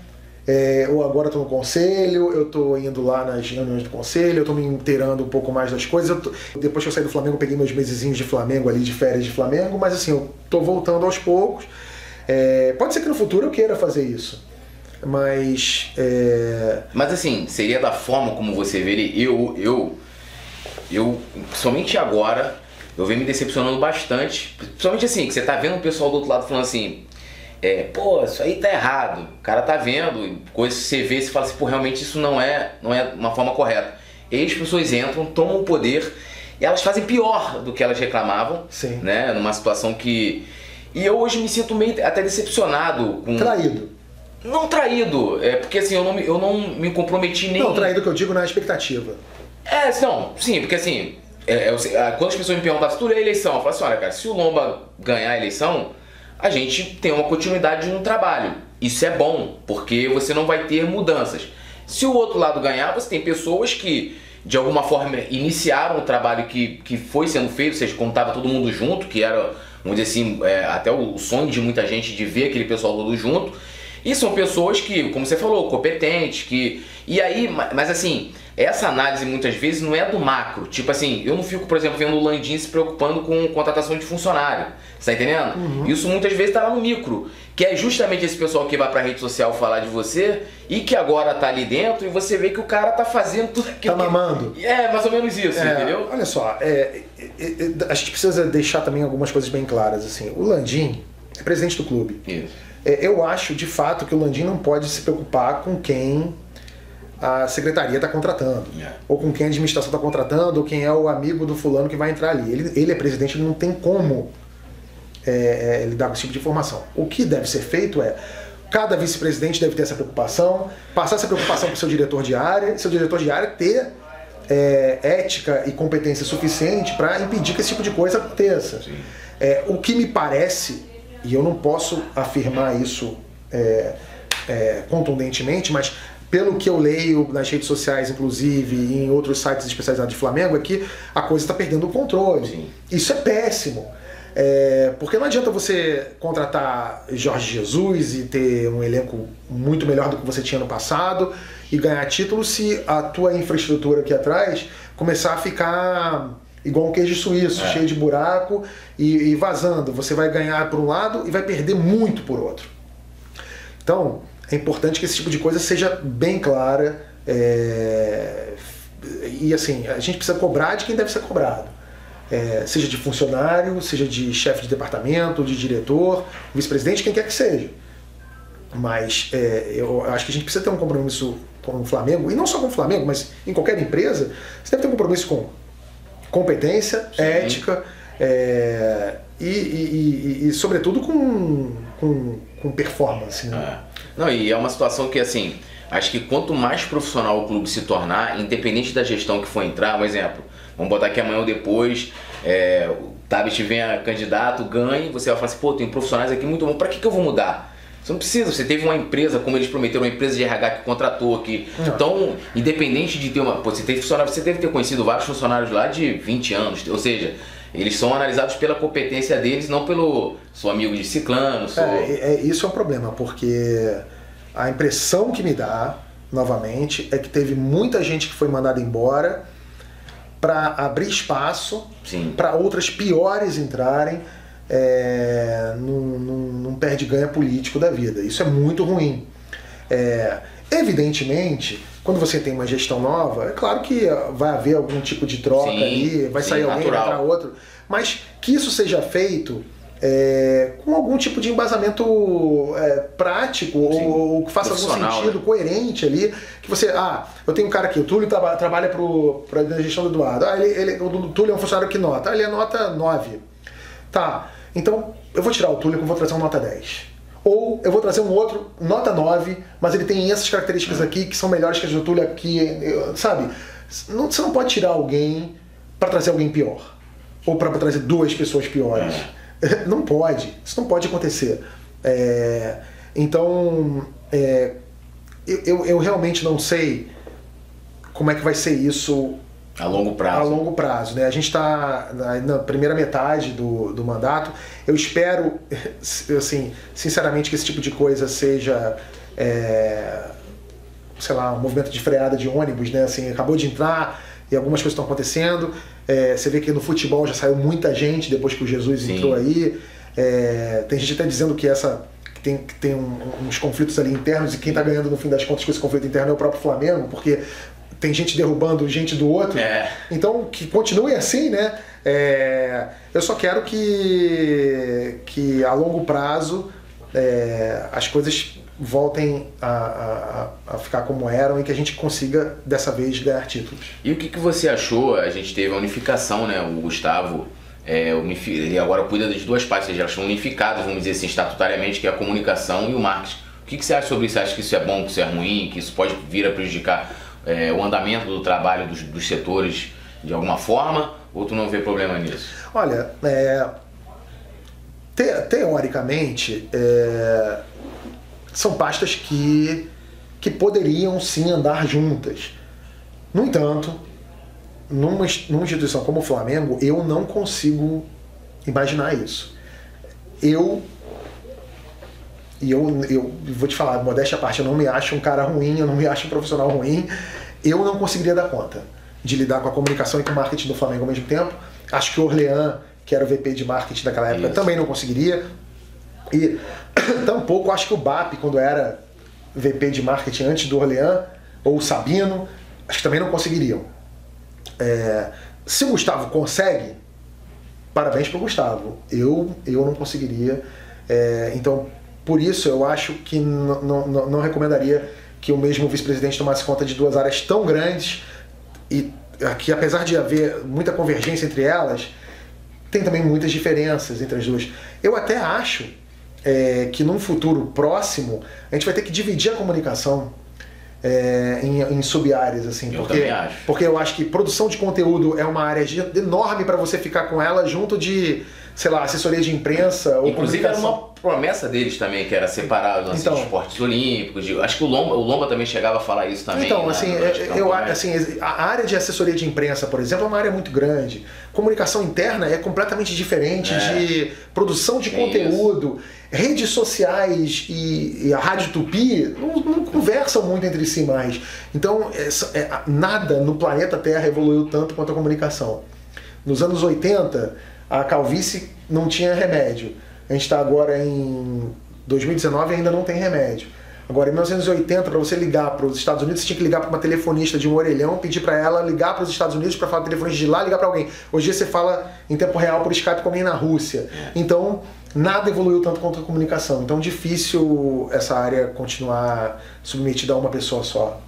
Speaker 2: É, eu agora estou no conselho, eu estou indo lá nas reuniões do conselho, eu estou me inteirando um pouco mais das coisas. Tô, depois que eu saí do Flamengo, peguei meus mesezinhos de Flamengo ali, de férias de Flamengo, mas assim, eu estou voltando aos poucos. É, pode ser que no futuro eu queira fazer isso. Mas. É...
Speaker 1: Mas assim, seria da forma como você vê. Eu, eu, eu, somente agora, eu venho me decepcionando bastante. Principalmente assim, que você tá vendo o pessoal do outro lado falando assim, é, pô, isso aí tá errado. O cara tá vendo, coisas que você vê e fala assim, pô, realmente isso não é, não é uma forma correta. E as pessoas entram, tomam o poder e elas fazem pior do que elas reclamavam,
Speaker 2: Sim.
Speaker 1: né? Numa situação que. E eu hoje me sinto meio até decepcionado com.
Speaker 2: Traído.
Speaker 1: Não traído, é porque assim, eu não, eu não me comprometi nem.
Speaker 2: Não, traído que eu digo na expectativa.
Speaker 1: É, não, sim, porque assim, é, é, quando as pessoas me perguntam se tudo é eleição, eu falo assim, olha, cara, se o Lomba ganhar a eleição, a gente tem uma continuidade no trabalho. Isso é bom, porque você não vai ter mudanças. Se o outro lado ganhar, você tem pessoas que de alguma forma iniciaram o trabalho que, que foi sendo feito, ou seja, contava todo mundo junto, que era, vamos dizer assim, é, até o sonho de muita gente de ver aquele pessoal todo junto. E são pessoas que, como você falou, competentes, que. E aí, mas assim, essa análise muitas vezes não é do macro. Tipo assim, eu não fico, por exemplo, vendo o Landim se preocupando com contratação de funcionário. Você tá entendendo? Uhum. Isso muitas vezes tá lá no micro. Que é justamente esse pessoal que vai pra rede social falar de você e que agora tá ali dentro e você vê que o cara tá fazendo tudo aquilo.
Speaker 2: Tá mamando.
Speaker 1: Que... É, mais ou menos isso, é, entendeu?
Speaker 2: Olha só, é, é, é, a gente precisa deixar também algumas coisas bem claras. assim. O Landim é presidente do clube.
Speaker 1: Isso.
Speaker 2: É, eu acho, de fato, que o Landim não pode se preocupar com quem a secretaria está contratando,
Speaker 1: é.
Speaker 2: ou com quem a administração está contratando, ou quem é o amigo do fulano que vai entrar ali. Ele, ele é presidente, ele não tem como é, é, lidar com esse tipo de informação. O que deve ser feito é cada vice-presidente deve ter essa preocupação, passar essa preocupação para o seu diretor de área, seu diretor de área ter é, ética e competência suficiente para impedir que esse tipo de coisa aconteça. É, o que me parece, e eu não posso afirmar isso é, é, contundentemente, mas pelo que eu leio nas redes sociais, inclusive, e em outros sites especializados de Flamengo, é que a coisa está perdendo o controle.
Speaker 1: Sim.
Speaker 2: Isso é péssimo. É, porque não adianta você contratar Jorge Jesus e ter um elenco muito melhor do que você tinha no passado e ganhar título se a tua infraestrutura aqui atrás começar a ficar igual um queijo suíço, é. cheio de buraco e, e vazando. Você vai ganhar por um lado e vai perder muito por outro. Então, é importante que esse tipo de coisa seja bem clara. É... E assim, a gente precisa cobrar de quem deve ser cobrado é, seja de funcionário, seja de chefe de departamento, de diretor, vice-presidente, quem quer que seja. Mas é, eu acho que a gente precisa ter um compromisso com o Flamengo, e não só com o Flamengo, mas em qualquer empresa, você deve ter um compromisso com competência, Sim. ética é, e, e, e, e, sobretudo, com, com, com performance. Né?
Speaker 1: É. Não, e é uma situação que, assim, acho que quanto mais profissional o clube se tornar, independente da gestão que for entrar, um exemplo, Vamos botar que amanhã ou depois é, o Tabit venha candidato, ganhe, você vai falar assim, pô, tem profissionais aqui muito bom, para que, que eu vou mudar? Você não precisa, você teve uma empresa, como eles prometeram, uma empresa de RH que contratou aqui. Não. Então, independente de ter uma. Pô, você tem funcionário, você deve ter conhecido vários funcionários lá de 20 anos. Ou seja, eles são analisados pela competência deles, não pelo sou amigo de ciclano. Sou...
Speaker 2: É, é, isso é um problema, porque a impressão que me dá, novamente, é que teve muita gente que foi mandada embora para abrir espaço para outras piores entrarem é, num, num, num perde-ganha político da vida. Isso é muito ruim. É, evidentemente, quando você tem uma gestão nova, é claro que vai haver algum tipo de troca sim, ali, vai sim, sair alguém, natural. vai entrar outro, mas que isso seja feito é, com algum tipo de embasamento é, prático ou, que faça algum sentido, né? coerente ali. Que você, ah, eu tenho um cara aqui, o Túlio tra trabalha para a gestão do Eduardo. Ah, ele, ele, o Túlio é um funcionário que nota. Ah, ele é nota 9. Tá, então eu vou tirar o Túlio e vou trazer um nota 10. Ou eu vou trazer um outro, nota 9, mas ele tem essas características aqui que são melhores que as do Túlio aqui, sabe? Não, você não pode tirar alguém para trazer alguém pior. Ou para trazer duas pessoas piores. É. Não pode, isso não pode acontecer. É, então, é, eu, eu realmente não sei como é que vai ser isso
Speaker 1: a longo prazo.
Speaker 2: A longo prazo, né? A gente está na, primeira metade do, do mandato. Eu espero, assim, sinceramente, que esse tipo de coisa seja, é, sei lá, um movimento de freada de ônibus, né? Assim, acabou de entrar e algumas coisas estão acontecendo. É, você vê que no futebol já saiu muita gente depois que o Jesus Sim. entrou aí. É, tem gente até dizendo que essa tem, que tem um, uns conflitos ali internos e quem está ganhando no fim das contas com esse conflito interno é o próprio Flamengo, porque tem gente derrubando gente do outro.
Speaker 1: É.
Speaker 2: Então que continue assim, né? É, eu só quero que, que a longo prazo é, as coisas voltem a, a, a, ficar como eram e que a gente consiga dessa vez ganhar títulos.
Speaker 1: E o que, que você achou? A gente teve a unificação, né? O Gustavo é, ele agora cuida das duas partes, eles já são unificados, vamos dizer assim, estatutariamente, que é a comunicação e o marketing. O que, que você acha sobre isso? Você acha que isso é bom, que isso é ruim, que isso pode vir a prejudicar é, o andamento do trabalho dos, dos, setores de alguma forma? Ou tu não vê problema nisso?
Speaker 2: Olha, é, te, teoricamente, é, são pastas que, que poderiam sim andar juntas. No entanto, numa, numa instituição como o Flamengo, eu não consigo imaginar isso. Eu e eu, eu vou te falar, modéstia à parte, eu não me acho um cara ruim, eu não me acho um profissional ruim, eu não conseguiria dar conta de lidar com a comunicação e com o marketing do Flamengo ao mesmo tempo. Acho que o Orlean, que era o VP de marketing daquela época, Isso. também não conseguiria. E tampouco acho que o BAP, quando era VP de marketing antes do Orlean, ou o Sabino, acho que também não conseguiriam. É, se o Gustavo consegue, parabéns para o Gustavo. Eu, eu não conseguiria. É, então, por isso, eu acho que não, não recomendaria que o mesmo vice-presidente tomasse conta de duas áreas tão grandes e que, apesar de haver muita convergência entre elas, tem também muitas diferenças entre as duas. Eu até acho é, que num futuro próximo a gente vai ter que dividir a comunicação é, em, em sub-áreas, assim.
Speaker 1: Eu
Speaker 2: porque,
Speaker 1: acho.
Speaker 2: porque eu acho que produção de conteúdo é uma área enorme para você ficar com ela junto de, sei lá, assessoria de imprensa ou
Speaker 1: Inclusive era uma promessa deles também, que era separar os então, esportes olímpicos. De, acho que o Lomba, o Lomba também chegava a falar isso também.
Speaker 2: Então, né, assim, eu, assim, a área de assessoria de imprensa, por exemplo, é uma área muito grande. Comunicação interna é completamente diferente é. de produção de conteúdo. Isso. Redes sociais e, e, a Rádio Tupi não, não, conversam muito entre si mais. Então, é, é, nada no planeta Terra evoluiu tanto quanto a comunicação. Nos anos 80, a calvície não tinha remédio a gente está agora em 2019 e ainda não tem remédio. Agora, em 1980, para você ligar para os Estados Unidos, você tinha que ligar para uma telefonista de um orelhão, pedir para ela ligar para os Estados Unidos para falar telefonista de lá, ligar para alguém. Hoje você fala em tempo real por Skype como na Rússia. É. Então, nada evoluiu tanto quanto a comunicação. Então, difícil essa área continuar submetida a uma pessoa só.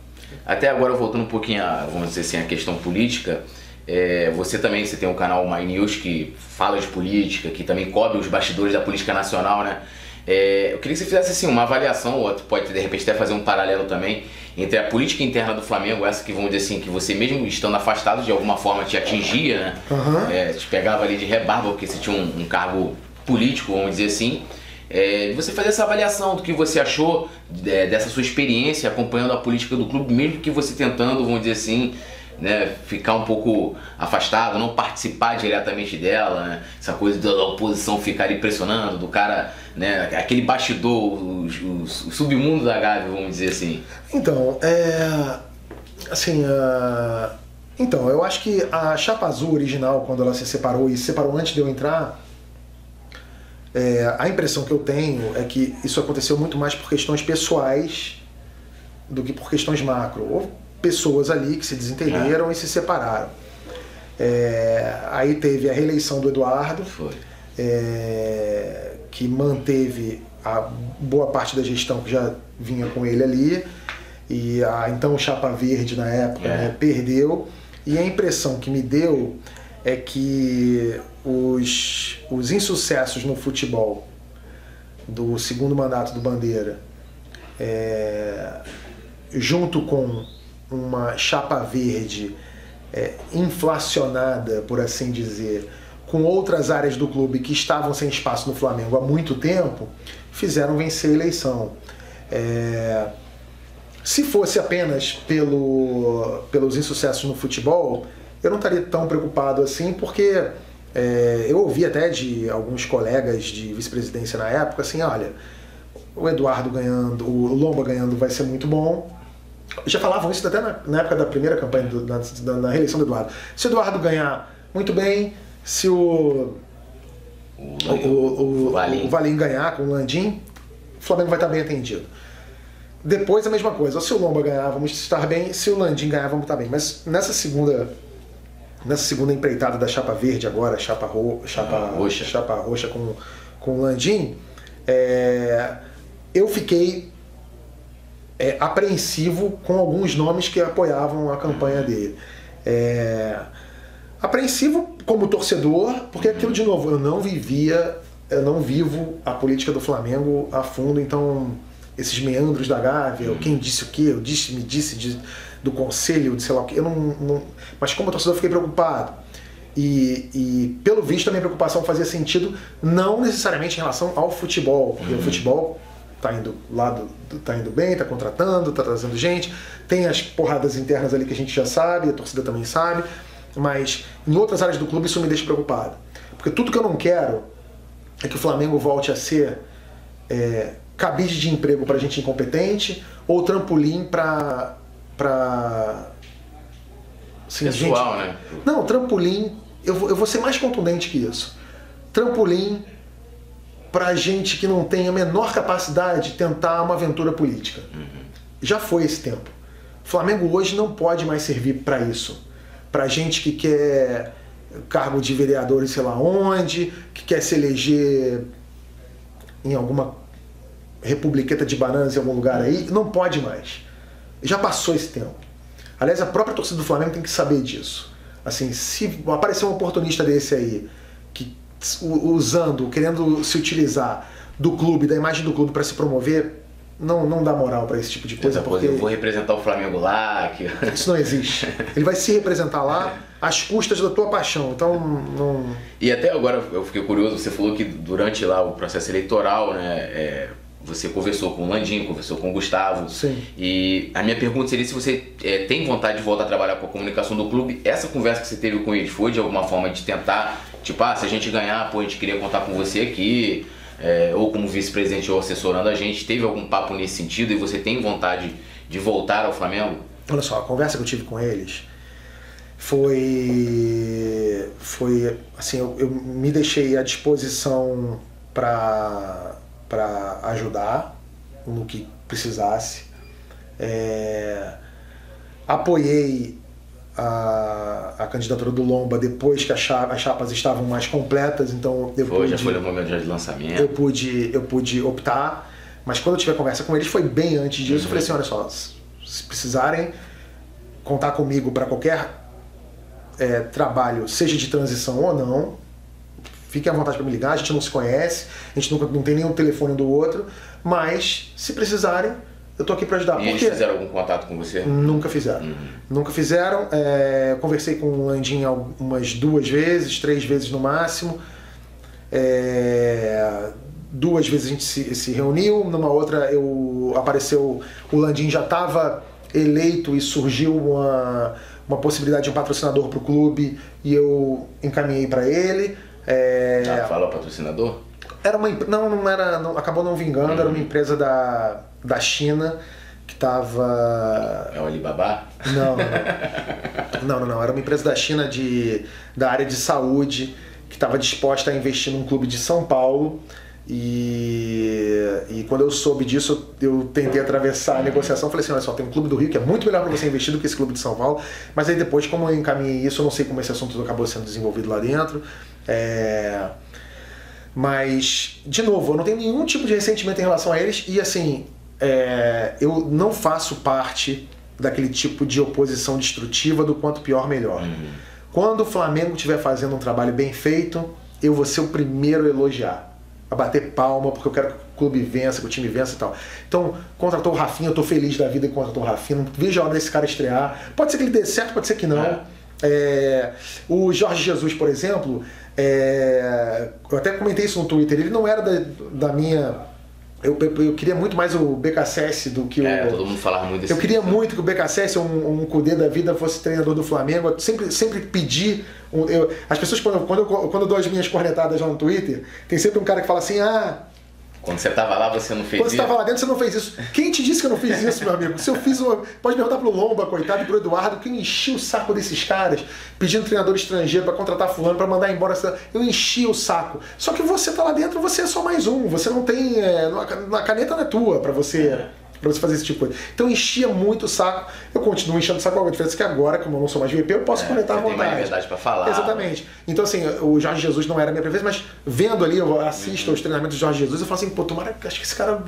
Speaker 1: Até agora, voltando um pouquinho, a, vamos dizer assim, a questão política, é, você também você tem um canal My News que fala de política, que também cobre os bastidores da política nacional, né? É, eu queria que você fizesse assim, uma avaliação, ou pode de repente até fazer um paralelo também, entre a política interna do Flamengo, essa que vamos dizer assim, que você mesmo estando afastado de alguma forma te atingia, né? Uhum. É, te pegava ali de rebarba, porque você tinha um, um cargo político, vamos dizer assim. É, você fazer essa avaliação do que você achou é, dessa sua experiência acompanhando a política do clube, mesmo que você tentando, vamos dizer assim, né, ficar um pouco afastado, não participar diretamente dela, né? essa coisa da oposição ficar ali pressionando, do cara, né, aquele bastidor, o, o, o submundo da Gávea, vamos dizer assim.
Speaker 2: Então, é. Assim, uh, então, eu acho que a Chapa Azul original, quando ela se separou e se separou antes de eu entrar, é, a impressão que eu tenho é que isso aconteceu muito mais por questões pessoais do que por questões macro. Pessoas ali que se desentenderam é. e se separaram. É, aí teve a reeleição do Eduardo, é, que manteve a boa parte da gestão que já vinha com ele ali, e a então Chapa Verde na época é. né, perdeu. E a impressão que me deu é que os, os insucessos no futebol do segundo mandato do Bandeira, é, junto com uma chapa verde é, inflacionada, por assim dizer, com outras áreas do clube que estavam sem espaço no Flamengo há muito tempo, fizeram vencer a eleição. É, se fosse apenas pelo, pelos insucessos no futebol, eu não estaria tão preocupado assim, porque é, eu ouvi até de alguns colegas de vice-presidência na época assim: olha, o Eduardo ganhando, o Lomba ganhando vai ser muito bom, já falavam isso até na, na época da primeira campanha, do, na, na, reeleição do Eduardo. Se o Eduardo ganhar, muito bem. Se o. O, o, o, Valim. o Valim ganhar com o Landim, o Flamengo vai estar bem atendido. Depois a mesma coisa. Se o Lomba ganhar, vamos estar bem. Se o Landim ganhar, vamos estar bem. Mas nessa segunda nessa segunda empreitada da chapa verde agora, chapa, ro, chapa, ah, roxa. chapa roxa com, com o Landim, é, eu fiquei é, apreensivo com alguns nomes que apoiavam a campanha dele. É, apreensivo como torcedor, porque aquilo de novo, eu não vivia, eu não vivo a política do Flamengo a fundo, então esses meandros da Gávea, quem disse o quê, eu disse, me disse de, do conselho, de sei lá o quê, eu não, não, mas como torcedor fiquei preocupado. E, e, pelo visto a minha preocupação fazia sentido não necessariamente em relação ao futebol, porque uhum. o futebol tá indo lá do, tá indo bem, tá contratando, tá trazendo gente, tem as porradas internas ali que a gente já sabe, a torcida também sabe, mas em outras áreas do clube isso me deixa preocupado. Porque tudo que eu não quero é que o Flamengo volte a ser é, cabide de emprego para gente incompetente ou trampolim para para
Speaker 1: assim, pessoal, gente... né?
Speaker 2: Não, trampolim, eu vou, eu vou ser mais contundente que isso. Trampolim para gente que não tem a menor capacidade de tentar uma aventura política. Uhum. Já foi esse tempo. O Flamengo hoje não pode mais servir para isso. Para gente que quer cargo de vereador sei lá onde, que quer se eleger em alguma republiqueta de bananas em algum lugar aí, não pode mais. Já passou esse tempo. Aliás, a própria torcida do Flamengo tem que saber disso. Assim, se aparecer um oportunista desse aí, usando, querendo se utilizar do clube, da imagem do clube para se promover, não, não dá moral para esse tipo de coisa.
Speaker 1: Porque eu vou representar o Flamengo lá. Que...
Speaker 2: Isso não existe. Ele vai se representar lá às custas da tua paixão. Então não.
Speaker 1: E até agora eu fiquei curioso, você falou que durante lá o processo eleitoral, né? É, você conversou com o Landim, conversou com o Gustavo.
Speaker 2: Sim.
Speaker 1: E a minha pergunta seria se você é, tem vontade de voltar a trabalhar com a comunicação do clube. Essa conversa que você teve com eles foi de alguma forma de tentar, tipo, ah, se a gente ganhar, pô, a gente queria contar com você aqui é, ou como vice-presidente ou assessorando a gente, teve algum papo nesse sentido e você tem vontade de voltar ao Flamengo?
Speaker 2: Olha só, a conversa que eu tive com eles foi foi assim eu, eu me deixei à disposição para ajudar no que precisasse é, apoiei a, a candidatura do Lomba depois que as chapas estavam mais completas, então
Speaker 1: eu foi, pude, já foi no momento de lançamento.
Speaker 2: Eu pude, eu pude optar, mas quando eu tive a conversa com eles foi bem antes disso. Uhum. Eu falei assim, olha só, se precisarem contar comigo para qualquer é, trabalho, seja de transição ou não, fiquem à vontade para me ligar. A gente não se conhece, a gente nunca não tem nenhum telefone do outro, mas se precisarem eu tô aqui para ajudar.
Speaker 1: E eles fizeram algum contato com você?
Speaker 2: Nunca fizeram. Uhum. Nunca fizeram. É, conversei com o Landim umas duas vezes, três vezes no máximo. É, duas vezes a gente se, se, reuniu, numa outra eu apareceu, o Landim já estava eleito e surgiu uma, uma possibilidade de um patrocinador para o clube e eu encaminhei para ele.
Speaker 1: É, ah, fala patrocinador?
Speaker 2: Era uma não, não era, não, acabou não vingando, uhum. era uma empresa da da China que estava.
Speaker 1: É o Alibaba?
Speaker 2: Não, não, não, não, não. Era uma empresa da China de, da área de saúde que estava disposta a investir num clube de São Paulo. E, e quando eu soube disso, eu tentei atravessar a negociação. Falei assim: olha só, tem um clube do Rio que é muito melhor para você investir do que esse clube de São Paulo. Mas aí depois, como eu encaminhei isso, eu não sei como esse assunto acabou sendo desenvolvido lá dentro. É... Mas, de novo, eu não tenho nenhum tipo de ressentimento em relação a eles. E assim, é, eu não faço parte daquele tipo de oposição destrutiva do quanto pior, melhor. Uhum. Quando o Flamengo estiver fazendo um trabalho bem feito, eu vou ser o primeiro a elogiar, a bater palma, porque eu quero que o clube vença, que o time vença e tal. Então, contratou o Rafinha, eu tô feliz da vida que contratou o Rafinha, não vejo a hora desse cara estrear. Pode ser que ele dê certo, pode ser que não. É. É, o Jorge Jesus, por exemplo, é, eu até comentei isso no Twitter, ele não era da, da minha eu, eu, eu, queria muito mais o BKSS do que o.
Speaker 1: É, todo mundo falava muito desse
Speaker 2: Eu queria muito que o BKSS, um, um Cudê da vida, fosse treinador do Flamengo. Eu sempre, sempre pedi. Um, eu, as pessoas, quando, quando, eu, quando eu dou as minhas cornetadas lá no Twitter, tem sempre um cara que fala assim: ah,
Speaker 1: quando você estava lá, você não fez
Speaker 2: Quando isso? Quando você estava lá dentro, você não fez isso. Quem te disse que eu não fiz isso, meu amigo? Se eu fiz uma. Pode perguntar pro Lomba, coitado, e pro Eduardo, que eu enchi o saco desses caras, pedindo treinador estrangeiro para contratar fulano, para mandar embora. Eu enchi o saco. Só que você tá lá dentro, você é só mais um. Você não tem. É, a caneta não é tua para você. É para você fazer esse tipo de coisa. Então enchia muito o saco. Eu continuo enchendo o saco, a diferença é que agora, como eu não sou mais VP, eu posso é, conectar à vontade. Tem
Speaker 1: mais liberdade para falar.
Speaker 2: Exatamente. Então, assim, o Jorge Jesus não era a minha preferência, mas vendo ali, eu assisto uhum. aos treinamentos do Jorge Jesus, eu falo assim, pô, tomara, acho que esse cara.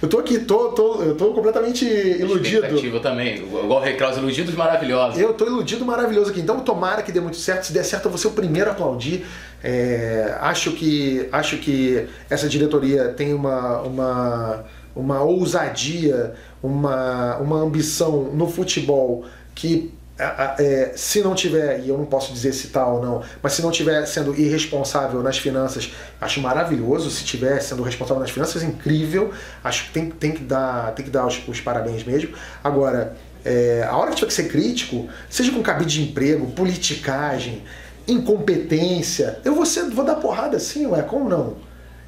Speaker 2: Eu tô aqui, tô, tô, eu tô completamente iludido.
Speaker 1: Expectativa também, igual o Recraus, iludidos maravilhosos.
Speaker 2: Eu tô iludido maravilhoso aqui. Então, tomara que dê muito certo. Se der certo, eu vou ser o primeiro a aplaudir. É, acho, que, acho que essa diretoria tem uma, uma, uma ousadia, uma, uma ambição no futebol que é, se não tiver, e eu não posso dizer se tal tá ou não, mas se não tiver sendo irresponsável nas finanças, acho maravilhoso. Se tiver sendo responsável nas finanças, incrível. Acho que tem, tem que dar, tem que dar os, os parabéns mesmo. Agora, é, a hora que tiver que ser crítico, seja com cabide de emprego, politicagem, incompetência, eu vou, ser, vou dar porrada assim, ué, como não?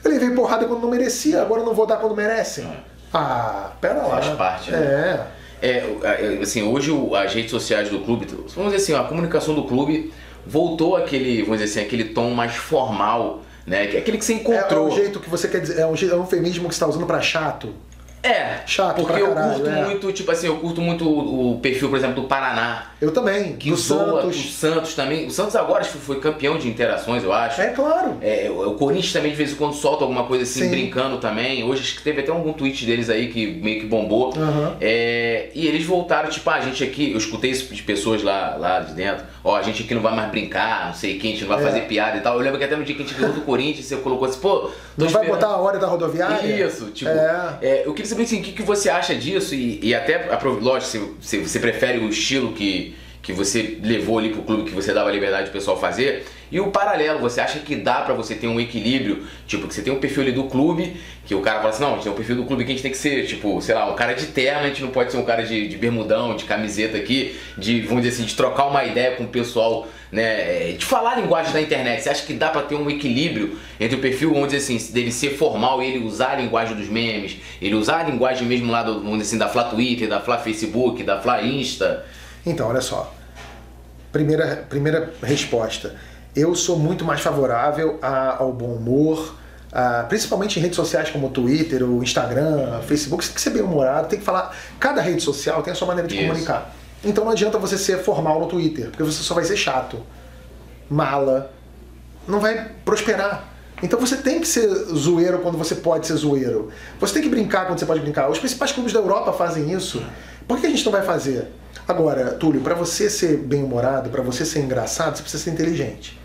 Speaker 2: Eu levei porrada quando não merecia, agora não vou dar quando merece. É. Ah, pera lá.
Speaker 1: Faz parte, né? É. é. assim, hoje as redes sociais do clube, vamos dizer assim, a comunicação do clube voltou aquele, vamos dizer assim, aquele tom mais formal, né? É aquele que você encontrou.
Speaker 2: É, é um jeito que você quer dizer, é um, é um eufemismo que você está usando para chato.
Speaker 1: É, chato porque eu curto é. muito, tipo assim, eu curto muito o perfil, por exemplo, do Paraná.
Speaker 2: Eu também.
Speaker 1: Que do zoa, Santos. O Santos também. O Santos agora foi campeão de interações, eu acho.
Speaker 2: É claro.
Speaker 1: É, o Corinthians também de vez em quando solta alguma coisa assim, Sim. brincando também. Hoje acho que teve até algum tweet deles aí que meio que bombou. Uhum. É, e eles voltaram, tipo, ah, a gente aqui, eu escutei isso de pessoas lá, lá de dentro, ó, a gente aqui não vai mais brincar, não sei quem, a gente não vai é. fazer piada e tal. Eu lembro que até no dia que a gente ganhou do Corinthians, você colocou assim, pô,
Speaker 2: não vai botar a hora da rodoviária?
Speaker 1: Isso, tipo. É. É, eu queria saber assim, o que, que você acha disso? E, e até, lógico, se, se você prefere o estilo que, que você levou ali pro clube, que você dava liberdade pro pessoal fazer. E o paralelo, você acha que dá para você ter um equilíbrio? Tipo, que você tem um perfil ali do clube, que o cara fala assim, não, a gente tem um perfil do clube que a gente tem que ser, tipo, sei lá, um cara de terno, a gente não pode ser um cara de, de bermudão, de camiseta aqui, de, vamos dizer assim, de trocar uma ideia com o pessoal, né, de falar a linguagem da internet. Você acha que dá para ter um equilíbrio entre o perfil, vamos dizer assim, dele ser formal e ele usar a linguagem dos memes, ele usar a linguagem mesmo lá, do, vamos dizer assim, da Fla Twitter, da Fla Facebook, da Fla Insta?
Speaker 2: Então, olha só. Primeira, primeira resposta eu sou muito mais favorável a, ao bom humor, a, principalmente em redes sociais como o Twitter, o Instagram, o Facebook. Você tem que ser bem humorado, tem que falar. Cada rede social tem a sua maneira de Isso. comunicar. Então não adianta você ser formal no Twitter, porque você só vai ser chato, mala, não vai prosperar. Então você tem que ser zoeiro quando você pode ser zoeiro. Você tem que brincar quando você pode brincar. Os principais clubes da Europa fazem isso. Por que a gente não vai fazer? Agora, Túlio, para você ser bem-humorado, para você ser engraçado, você precisa ser inteligente.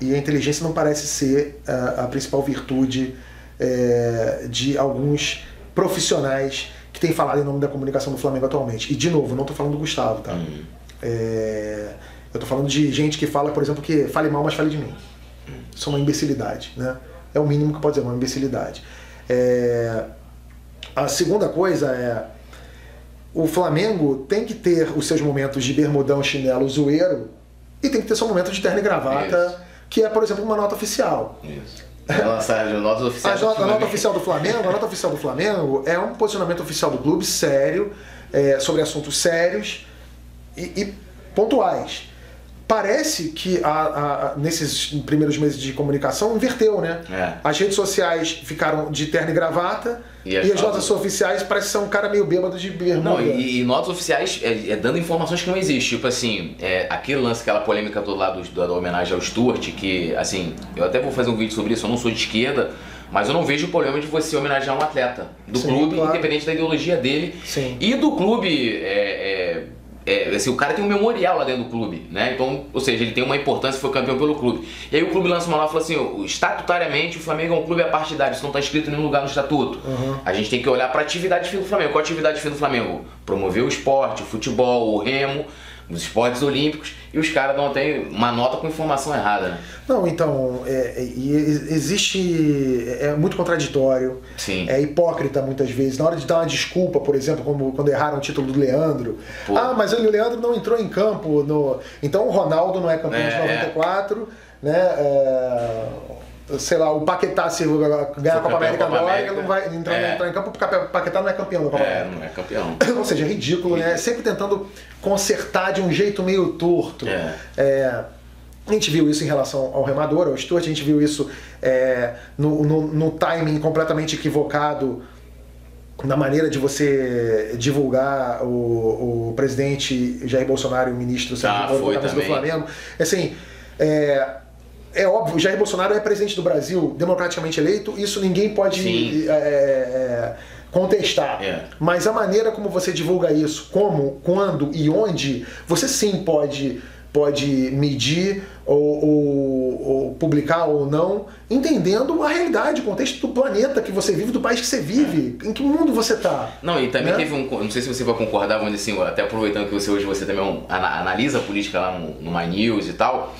Speaker 2: E a inteligência não parece ser a, a principal virtude é, de alguns profissionais que têm falado em nome da comunicação do Flamengo atualmente. E, de novo, não estou falando do Gustavo, tá? Uhum. É, eu estou falando de gente que fala, por exemplo, que fale mal, mas fale de mim. Isso é uma imbecilidade, né? É o mínimo que pode dizer, uma imbecilidade. É, a segunda coisa é o Flamengo tem que ter os seus momentos de bermudão, chinelo, zoeiro e tem que ter seu momento de terno e gravata. Isso que é, por exemplo, uma nota oficial.
Speaker 1: Isso. Lançar as notas oficiais.
Speaker 2: A, nota, a nota oficial do Flamengo, a nota oficial do Flamengo é um posicionamento oficial do clube sério, é, sobre assuntos sérios e, e pontuais. Parece que a, a, nesses primeiros meses de comunicação inverteu, né? É. As redes sociais ficaram de terno e gravata e as, e as notas oficiais parece ser um cara meio bêbado de bermuda.
Speaker 1: Não, e, e notas oficiais é, é, dando informações que não existem. Tipo assim, é, aquele lance, aquela polêmica do lado da, da homenagem ao Stuart, que assim, eu até vou fazer um vídeo sobre isso, eu não sou de esquerda, mas eu não vejo o problema de você homenagear um atleta do Sim, clube, claro. independente da ideologia dele.
Speaker 2: Sim.
Speaker 1: E do clube. É, é assim, o cara tem um memorial lá dentro do clube, né? Então, ou seja, ele tem uma importância, foi campeão pelo clube. E aí o clube lança uma lá e fala assim: estatutariamente o Flamengo é um clube partidário, isso não está escrito em nenhum lugar no estatuto. Uhum. A gente tem que olhar para a atividade fim do Flamengo. Qual a atividade fim do Flamengo? Promover o esporte, o futebol, o remo nos esportes olímpicos e os caras não têm uma nota com informação errada. Né?
Speaker 2: Não, então, é, é, existe. É muito contraditório,
Speaker 1: Sim.
Speaker 2: é hipócrita muitas vezes. Na hora de dar uma desculpa, por exemplo, como quando erraram o título do Leandro. Pô. Ah, mas o Leandro não entrou em campo. No... Então o Ronaldo não é campeão é, de 94, é. né? É sei lá, o Paquetá se ganhar a Copa América agora, ele não vai entrar, é. entrar em campo porque o Paquetá não é campeão da Copa
Speaker 1: é,
Speaker 2: América.
Speaker 1: não é campeão.
Speaker 2: Ou seja, é ridículo, né? Sempre tentando consertar de um jeito meio torto.
Speaker 1: É.
Speaker 2: é a gente viu isso em relação ao remador, ao Stuart, a gente viu isso é, no, no, no timing completamente equivocado na maneira de você divulgar o, o presidente Jair Bolsonaro e o ministro
Speaker 1: Sérgio ah, Moro
Speaker 2: do Flamengo. Assim, é, é óbvio, Jair Bolsonaro é presidente do Brasil, democraticamente eleito, isso ninguém pode é, é, contestar.
Speaker 1: É.
Speaker 2: Mas a maneira como você divulga isso, como, quando e onde, você sim pode, pode medir ou, ou, ou publicar ou não, entendendo a realidade, o contexto do planeta que você vive, do país que você vive, em que mundo você está.
Speaker 1: Não, e também né? teve um. Não sei se você vai concordar, dizer assim, até aproveitando que você hoje você também analisa a política lá no, no My News e tal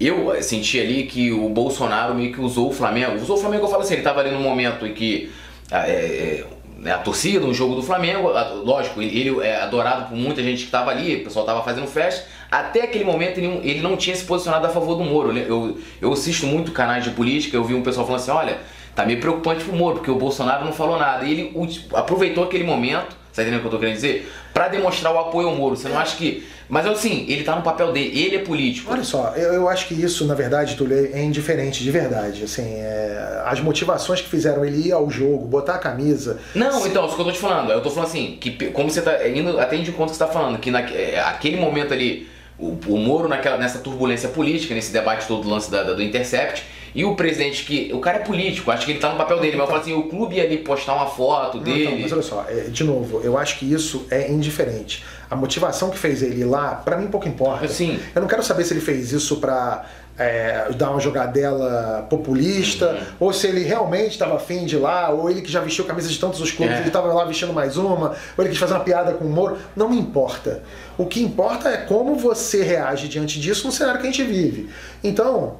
Speaker 1: eu senti ali que o Bolsonaro meio que usou o Flamengo. Usou o Flamengo, eu falo assim, ele estava ali no momento em que ah, é, é, a torcida, um jogo do Flamengo, lógico, ele é adorado por muita gente que estava ali, o pessoal estava fazendo festa. até aquele momento ele, ele não tinha se posicionado a favor do Moro. Eu, eu assisto muito canais de política, eu vi um pessoal falando assim, olha, tá meio preocupante pro Moro, porque o Bolsonaro não falou nada. E ele aproveitou aquele momento, tá entendendo o que eu tô querendo dizer? Para demonstrar o apoio ao Moro. Você não acha que. Mas assim, ele tá no papel dele, ele é político.
Speaker 2: Olha só, eu, eu acho que isso, na verdade, Túlio, é indiferente, de verdade. Assim, é, as motivações que fizeram ele ir ao jogo, botar a camisa.
Speaker 1: Não, se... então, isso que eu tô te falando. Eu tô falando assim, que como você tá indo, até de conta que você tá falando, que naquele é, momento ali, o, o Moro naquela, nessa turbulência política, nesse debate todo do lance da, da, do Intercept, e o presidente que. O cara é político, acho que ele tá no papel dele, mas eu falo assim, o clube ia ali postar uma foto
Speaker 2: não,
Speaker 1: dele.
Speaker 2: Não, mas olha só, é, de novo, eu acho que isso é indiferente. A motivação que fez ele ir lá, para mim pouco importa.
Speaker 1: Sim.
Speaker 2: Eu não quero saber se ele fez isso para é, dar uma jogadela populista, uhum. ou se ele realmente estava afim de ir lá, ou ele que já vestiu camisa de tantos os clubes, é. ele estava lá vestindo mais uma, ou ele quis fazer uma piada com o Moro. Não me importa. O que importa é como você reage diante disso no cenário que a gente vive. Então,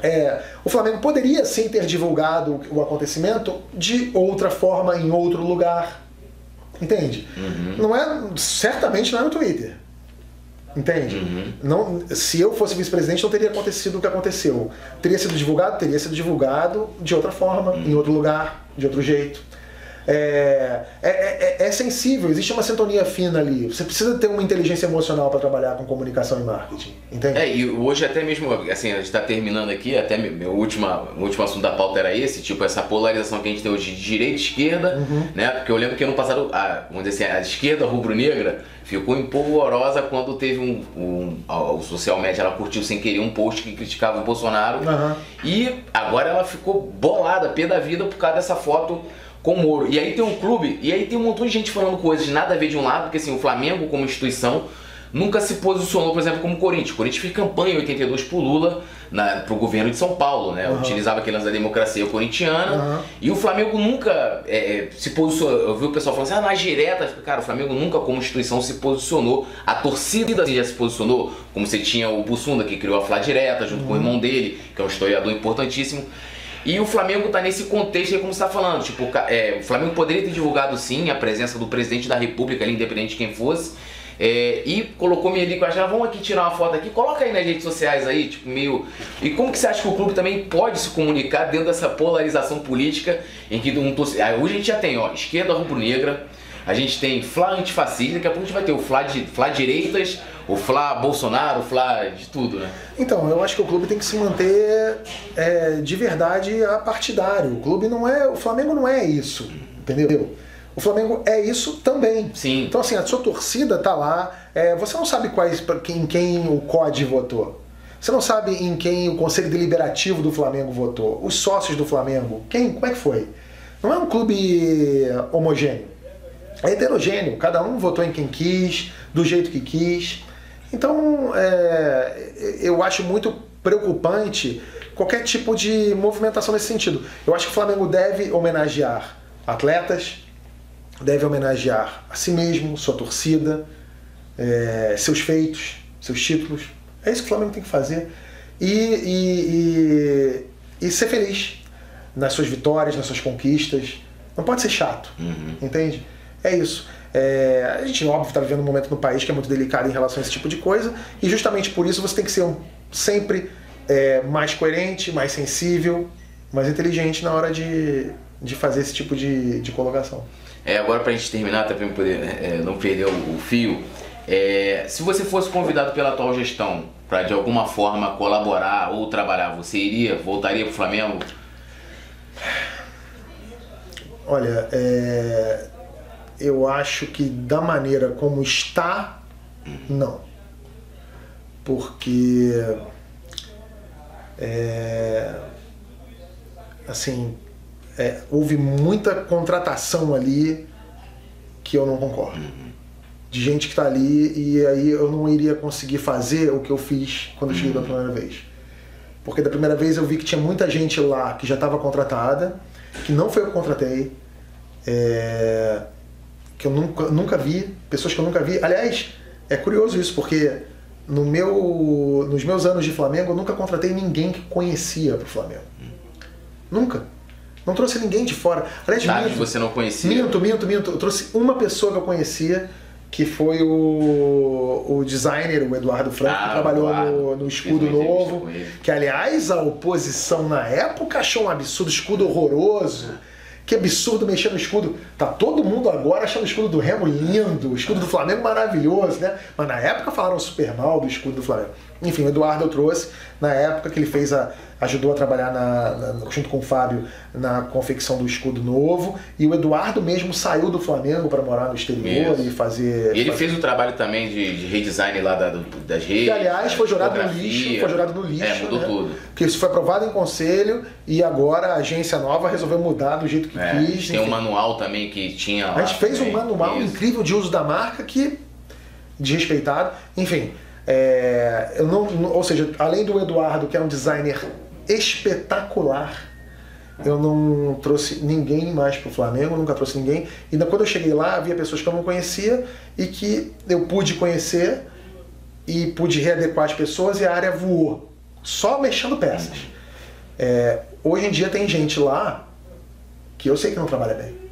Speaker 2: é, o Flamengo poderia sim ter divulgado o acontecimento de outra forma, em outro lugar. Entende? Uhum. Não é, certamente não é no Twitter. Entende? Uhum. Não, se eu fosse vice-presidente, não teria acontecido o que aconteceu. Teria sido divulgado? Teria sido divulgado de outra forma, uhum. em outro lugar, de outro jeito. É, é, é, é, sensível, existe uma sintonia fina ali. Você precisa ter uma inteligência emocional para trabalhar com comunicação e marketing. Entende?
Speaker 1: É, e hoje até mesmo, assim, a gente está terminando aqui, até meu último, meu último assunto da pauta era esse, tipo, essa polarização que a gente tem hoje de direita e esquerda, uhum. né? Porque eu lembro que ano passado, a, vamos dizer assim, a esquerda rubro-negra ficou empolvorosa quando teve um, um, o social media ela curtiu sem querer um post que criticava o Bolsonaro uhum. e agora ela ficou bolada, pé da vida por causa dessa foto com o Moro. E aí tem um clube, e aí tem um montão de gente falando coisas de nada a ver de um lado, porque assim, o Flamengo como instituição nunca se posicionou, por exemplo, como o Corinthians. O Corinthians fez campanha em 82 pro Lula, na, pro governo de São Paulo, né? Uhum. Utilizava aquele lance da democracia corintiana. Uhum. E o Flamengo nunca é, é, se posicionou. Eu vi o pessoal falando assim, ah, nas diretas. Cara, o Flamengo nunca, como instituição, se posicionou. A torcida já se posicionou, como você tinha o Bussunda, que criou a Flá Direta, junto uhum. com o irmão dele, que é um historiador importantíssimo. E o Flamengo está nesse contexto aí, como você está falando. Tipo, é, o Flamengo poderia ter divulgado sim a presença do presidente da República, ali, independente de quem fosse. É, e colocou-me ali com a ah, vamos aqui tirar uma foto aqui, coloca aí nas redes sociais aí, tipo, meio. E como que você acha que o clube também pode se comunicar dentro dessa polarização política em que um torcedor. Hoje a gente já tem, ó, esquerda rubro-negra, a gente tem Flá antifascista, daqui a pouco a gente vai ter o Flá, de, Flá direitas, o Flá Bolsonaro, o Flá de tudo, né?
Speaker 2: Então, eu acho que o clube tem que se manter é, de verdade partidário. O clube não é. O Flamengo não é isso, entendeu? O Flamengo é isso também.
Speaker 1: Sim.
Speaker 2: Então, assim, a sua torcida tá lá. É, você não sabe quais, em quem o COD votou. Você não sabe em quem o Conselho Deliberativo do Flamengo votou. Os sócios do Flamengo. Quem? Como é que foi? Não é um clube homogêneo. É heterogêneo. Cada um votou em quem quis, do jeito que quis. Então, é, eu acho muito preocupante qualquer tipo de movimentação nesse sentido. Eu acho que o Flamengo deve homenagear atletas, deve homenagear a si mesmo, sua torcida, é, seus feitos, seus títulos. É isso que o Flamengo tem que fazer. E, e, e, e, ser feliz nas suas vitórias, nas suas conquistas. Não pode ser chato, uhum. entende? É isso. É, a gente, óbvio, está vivendo um momento no país que é muito delicado em relação a esse tipo de coisa, e justamente por isso você tem que ser um, sempre é, mais coerente, mais sensível, mais inteligente na hora de, de fazer esse tipo de, de colocação.
Speaker 1: É, agora para a gente terminar, até para poder é, não perder o, o fio, é, se você fosse convidado pela atual gestão para de alguma forma colaborar ou trabalhar, você iria, voltaria para o Flamengo?
Speaker 2: Olha, é, eu acho que da maneira como está, não. Porque é, assim, é, houve muita contratação ali que eu não concordo. De gente que está ali e aí eu não iria conseguir fazer o que eu fiz quando eu cheguei pela primeira vez. Porque da primeira vez eu vi que tinha muita gente lá que já estava contratada, que não foi eu que contratei, é, que eu nunca, nunca vi, pessoas que eu nunca vi. Aliás, é curioso isso, porque no meu, nos meus anos de Flamengo eu nunca contratei ninguém que conhecia o Flamengo. Nunca. Não trouxe ninguém de fora.
Speaker 1: Aliás, minto, você não conhecia?
Speaker 2: Minto, minto, minto. Eu trouxe uma pessoa que eu conhecia que foi o, o designer, o Eduardo Franco, ah, que trabalhou no, no, Escudo Novo. Que, aliás, a oposição na época achou um absurdo, escudo horroroso. Que absurdo mexer no escudo. Tá todo mundo agora achando o escudo do Remo lindo, o escudo do Flamengo maravilhoso, né? Mas na época falaram super mal do escudo do Flamengo. Enfim, o Eduardo eu trouxe na época que ele fez a, ajudou a trabalhar na, na, junto com o Fábio na confecção do escudo novo. E o Eduardo mesmo saiu do Flamengo para morar no exterior Isso. e fazer.
Speaker 1: E ele
Speaker 2: fazer...
Speaker 1: fez o trabalho também de, de redesign lá da, das redes.
Speaker 2: Que aliás foi jogado no lixo, foi jogado no lixo.
Speaker 1: É, mudou
Speaker 2: né?
Speaker 1: tudo.
Speaker 2: Porque isso foi aprovado em conselho e agora a agência nova resolveu mudar do jeito que é, quis.
Speaker 1: Tem enfim. um manual também que tinha.
Speaker 2: a gente fez também. um manual Isso. incrível de uso da marca que desrespeitado. Enfim. É, eu não, ou seja, além do Eduardo, que é um designer espetacular, eu não trouxe ninguém mais para o Flamengo, nunca trouxe ninguém. E quando eu cheguei lá, havia pessoas que eu não conhecia e que eu pude conhecer e pude readequar as pessoas e a área voou, só mexendo peças. É, hoje em dia tem gente lá que eu sei que não trabalha bem.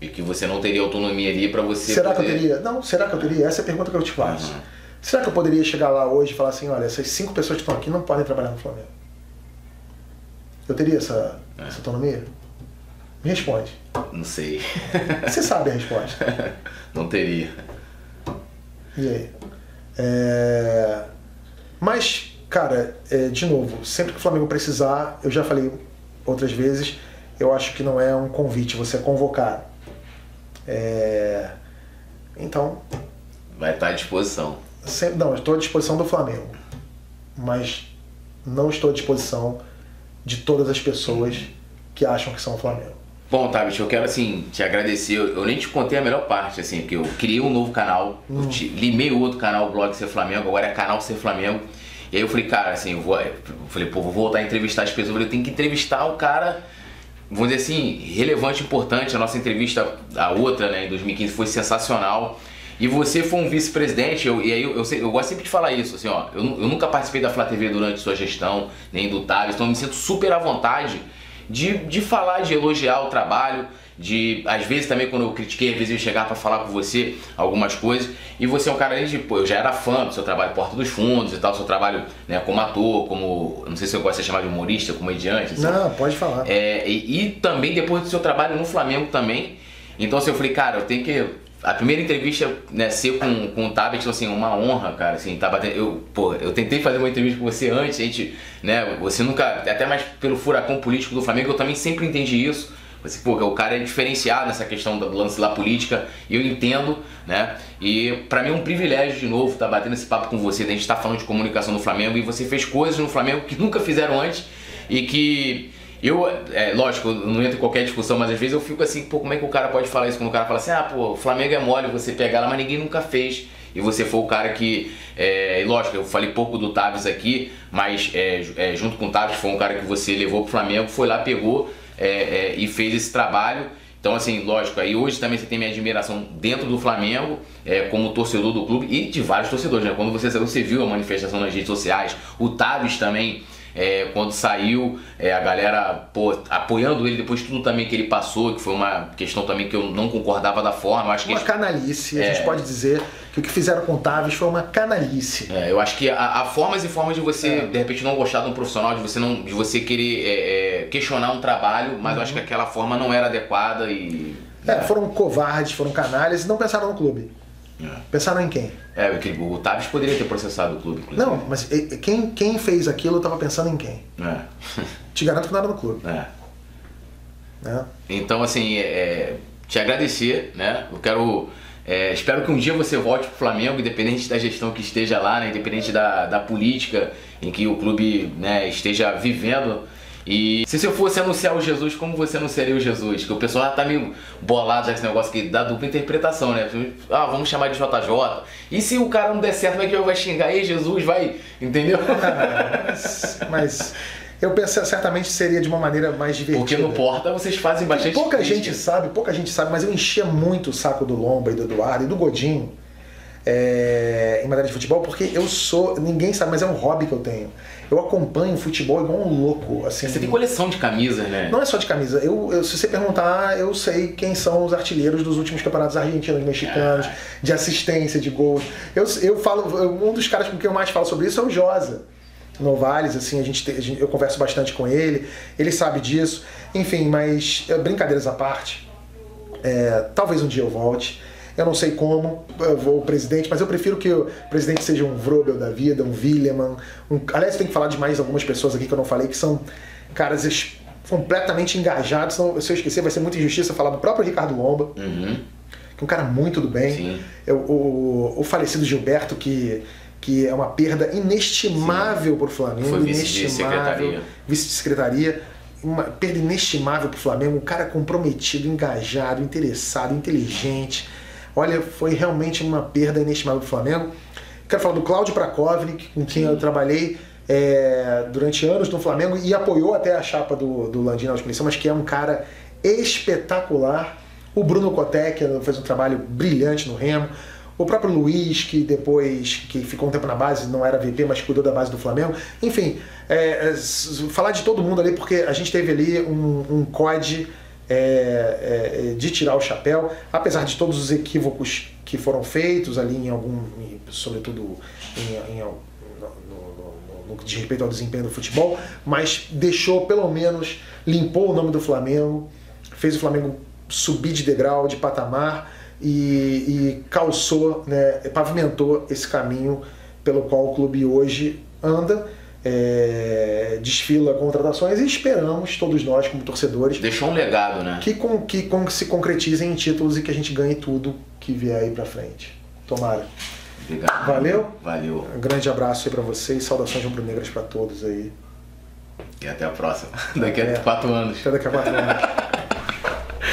Speaker 1: E que você não teria autonomia ali para você.
Speaker 2: Será poder... que eu teria? Não, será que eu teria? Essa é a pergunta que eu te faço. Uhum. Será que eu poderia chegar lá hoje e falar assim, olha, essas cinco pessoas que estão aqui não podem trabalhar no Flamengo? Eu teria essa, é. essa autonomia? Me responde.
Speaker 1: Não sei.
Speaker 2: Você sabe a resposta.
Speaker 1: Não teria.
Speaker 2: E aí? É... Mas, cara, é, de novo, sempre que o Flamengo precisar, eu já falei outras vezes, eu acho que não é um convite, você é convocado. Então.
Speaker 1: Vai estar à disposição.
Speaker 2: Sempre, não, estou à disposição do Flamengo. Mas não estou à disposição de todas as pessoas que acham que são o Flamengo.
Speaker 1: Bom, Tabit, eu quero assim te agradecer. Eu nem te contei a melhor parte, assim, que eu criei um novo canal, hum. te, limei o outro canal, o blog Ser Flamengo, agora é canal Ser Flamengo. E aí eu falei, cara, assim, eu vou, eu falei, pô, vou voltar a entrevistar as pessoas. Eu falei, eu tenho que entrevistar o cara, vamos dizer assim, relevante, importante. A nossa entrevista, a outra, né, em 2015, foi sensacional. E você foi um vice-presidente, e aí eu, eu, eu, gosto sempre de falar isso, assim, ó, eu, eu nunca participei da Flá TV durante sua gestão, nem do Thales, então eu me sinto super à vontade de, de falar, de elogiar o trabalho, de às vezes também quando eu critiquei, às vezes eu chegar para falar com você algumas coisas, e você é um cara de, pô, eu já era fã do seu trabalho Porta dos Fundos e tal, seu trabalho né, como ator, como, não sei se eu gosto de ser chamado de humorista, comediante.
Speaker 2: Assim. Não, pode falar.
Speaker 1: É, e, e também depois do seu trabalho no Flamengo também, então assim, eu falei, cara, eu tenho que a primeira entrevista, né, ser com, com o Tabet, tipo assim, uma honra, cara, assim, tá batendo, eu, pô, eu tentei fazer uma entrevista com você antes, a gente, né, você nunca, até mais pelo furacão político do Flamengo, eu também sempre entendi isso, você, pô, o cara é diferenciado nessa questão do lance da política, e eu entendo, né, e para mim é um privilégio, de novo, estar tá batendo esse papo com você, a gente tá falando de comunicação no Flamengo, e você fez coisas no Flamengo que nunca fizeram antes, e que eu, é, lógico, não entro em qualquer discussão, mas às vezes eu fico assim, pô, como é que o cara pode falar isso? Quando o cara fala assim, ah, pô, o Flamengo é mole, você pegar lá, mas ninguém nunca fez. E você foi o cara que, é, lógico, eu falei pouco do Taves aqui, mas é, é, junto com o Taves foi um cara que você levou pro Flamengo, foi lá, pegou é, é, e fez esse trabalho. Então, assim, lógico, aí hoje também você tem minha admiração dentro do Flamengo, é, como torcedor do clube e de vários torcedores, né? Quando você, você viu a manifestação nas redes sociais, o Taves também é, quando saiu, é, a galera pô, apoiando ele depois de tudo também que ele passou, que foi uma questão também que eu não concordava da forma. acho
Speaker 2: uma
Speaker 1: que
Speaker 2: canalice, é, a gente pode dizer que o que fizeram com o Tavis foi uma canalice.
Speaker 1: É, eu acho que há, formas e formas de você, é. de repente, não gostar de um profissional, de você não de você querer é, questionar um trabalho, mas uhum. eu acho que uhum. aquela forma não era adequada e.
Speaker 2: É, foram covardes, foram canalhas e não pensaram no clube. Pensaram em quem?
Speaker 1: É, o Tavis poderia ter processado o clube, inclusive.
Speaker 2: Não, mas quem, quem fez aquilo estava pensando em quem? É. Te garanto que não era no clube.
Speaker 1: É. é. Então, assim, é, te agradecer, né? Eu quero. É, espero que um dia você volte pro Flamengo, independente da gestão que esteja lá, né? independente da, da política em que o clube né, esteja vivendo. E se eu fosse anunciar o Jesus, como você anunciaria o Jesus? Que o pessoal já tá meio bolado já com esse negócio que dá dupla interpretação, né? Ah, vamos chamar de JJ. E se o cara não der certo, como é que vai xingar? aí Jesus, vai. Entendeu?
Speaker 2: mas, mas eu penso certamente seria de uma maneira mais divertida.
Speaker 1: Porque no Porta vocês fazem bastante
Speaker 2: Pouca gente sabe, pouca gente sabe, mas eu enchia muito o saco do Lomba e do Eduardo e do Godinho é, em matéria de futebol, porque eu sou. Ninguém sabe, mas é um hobby que eu tenho. Eu acompanho futebol igual um louco. Assim,
Speaker 1: você tem coleção de camisas, né?
Speaker 2: Não é só de camisa. Eu, eu, se você perguntar, eu sei quem são os artilheiros dos últimos campeonatos argentinos, mexicanos, ah. de assistência, de gols. Eu, eu falo, um dos caras com quem eu mais falo sobre isso é o Josa. Novales, assim, a gente, a gente, eu converso bastante com ele, ele sabe disso. Enfim, mas é, brincadeiras à parte, é, talvez um dia eu volte. Eu não sei como, vou o presidente, mas eu prefiro que o presidente seja um Vrobel da vida, um Willeman. Um... Aliás, tem que falar de mais algumas pessoas aqui que eu não falei, que são caras completamente engajados. Então, se eu esquecer, vai ser muita injustiça falar do próprio Ricardo Lomba, uhum. que é um cara muito do bem. Eu, o, o falecido Gilberto, que que é uma perda inestimável para o Flamengo.
Speaker 1: Foi vice-secretaria.
Speaker 2: Vice-secretaria. Uma perda inestimável para o Flamengo. Um cara comprometido, engajado, interessado, inteligente. Olha, foi realmente uma perda inestimável para o Flamengo. Quero falar do Cláudio Prakovnik, com quem eu trabalhei é, durante anos no Flamengo e apoiou até a chapa do, do Landim na comissão, mas que é um cara espetacular. O Bruno Kotec fez um trabalho brilhante no Remo. O próprio Luiz, que depois, que ficou um tempo na base, não era VP, mas cuidou da base do Flamengo. Enfim, é, falar de todo mundo ali, porque a gente teve ali um, um COD é, é, de tirar o chapéu, apesar de todos os equívocos que foram feitos ali em algum, sobretudo em, em, no, no, no, no que diz respeito ao desempenho do futebol, mas deixou pelo menos, limpou o nome do Flamengo, fez o Flamengo subir de degrau, de patamar e, e calçou, né, pavimentou esse caminho pelo qual o clube hoje anda. É, desfila contratações e esperamos, todos nós como torcedores.
Speaker 1: Deixou um legado, né?
Speaker 2: Que, com, que com, se concretizem em títulos e que a gente ganhe tudo que vier aí pra frente. Tomara.
Speaker 1: Obrigado.
Speaker 2: Valeu?
Speaker 1: Valeu.
Speaker 2: Um grande abraço aí pra vocês, saudações rubro-negras pra todos aí.
Speaker 1: E até a próxima. Daqui a quatro anos.
Speaker 2: Até daqui a quatro anos.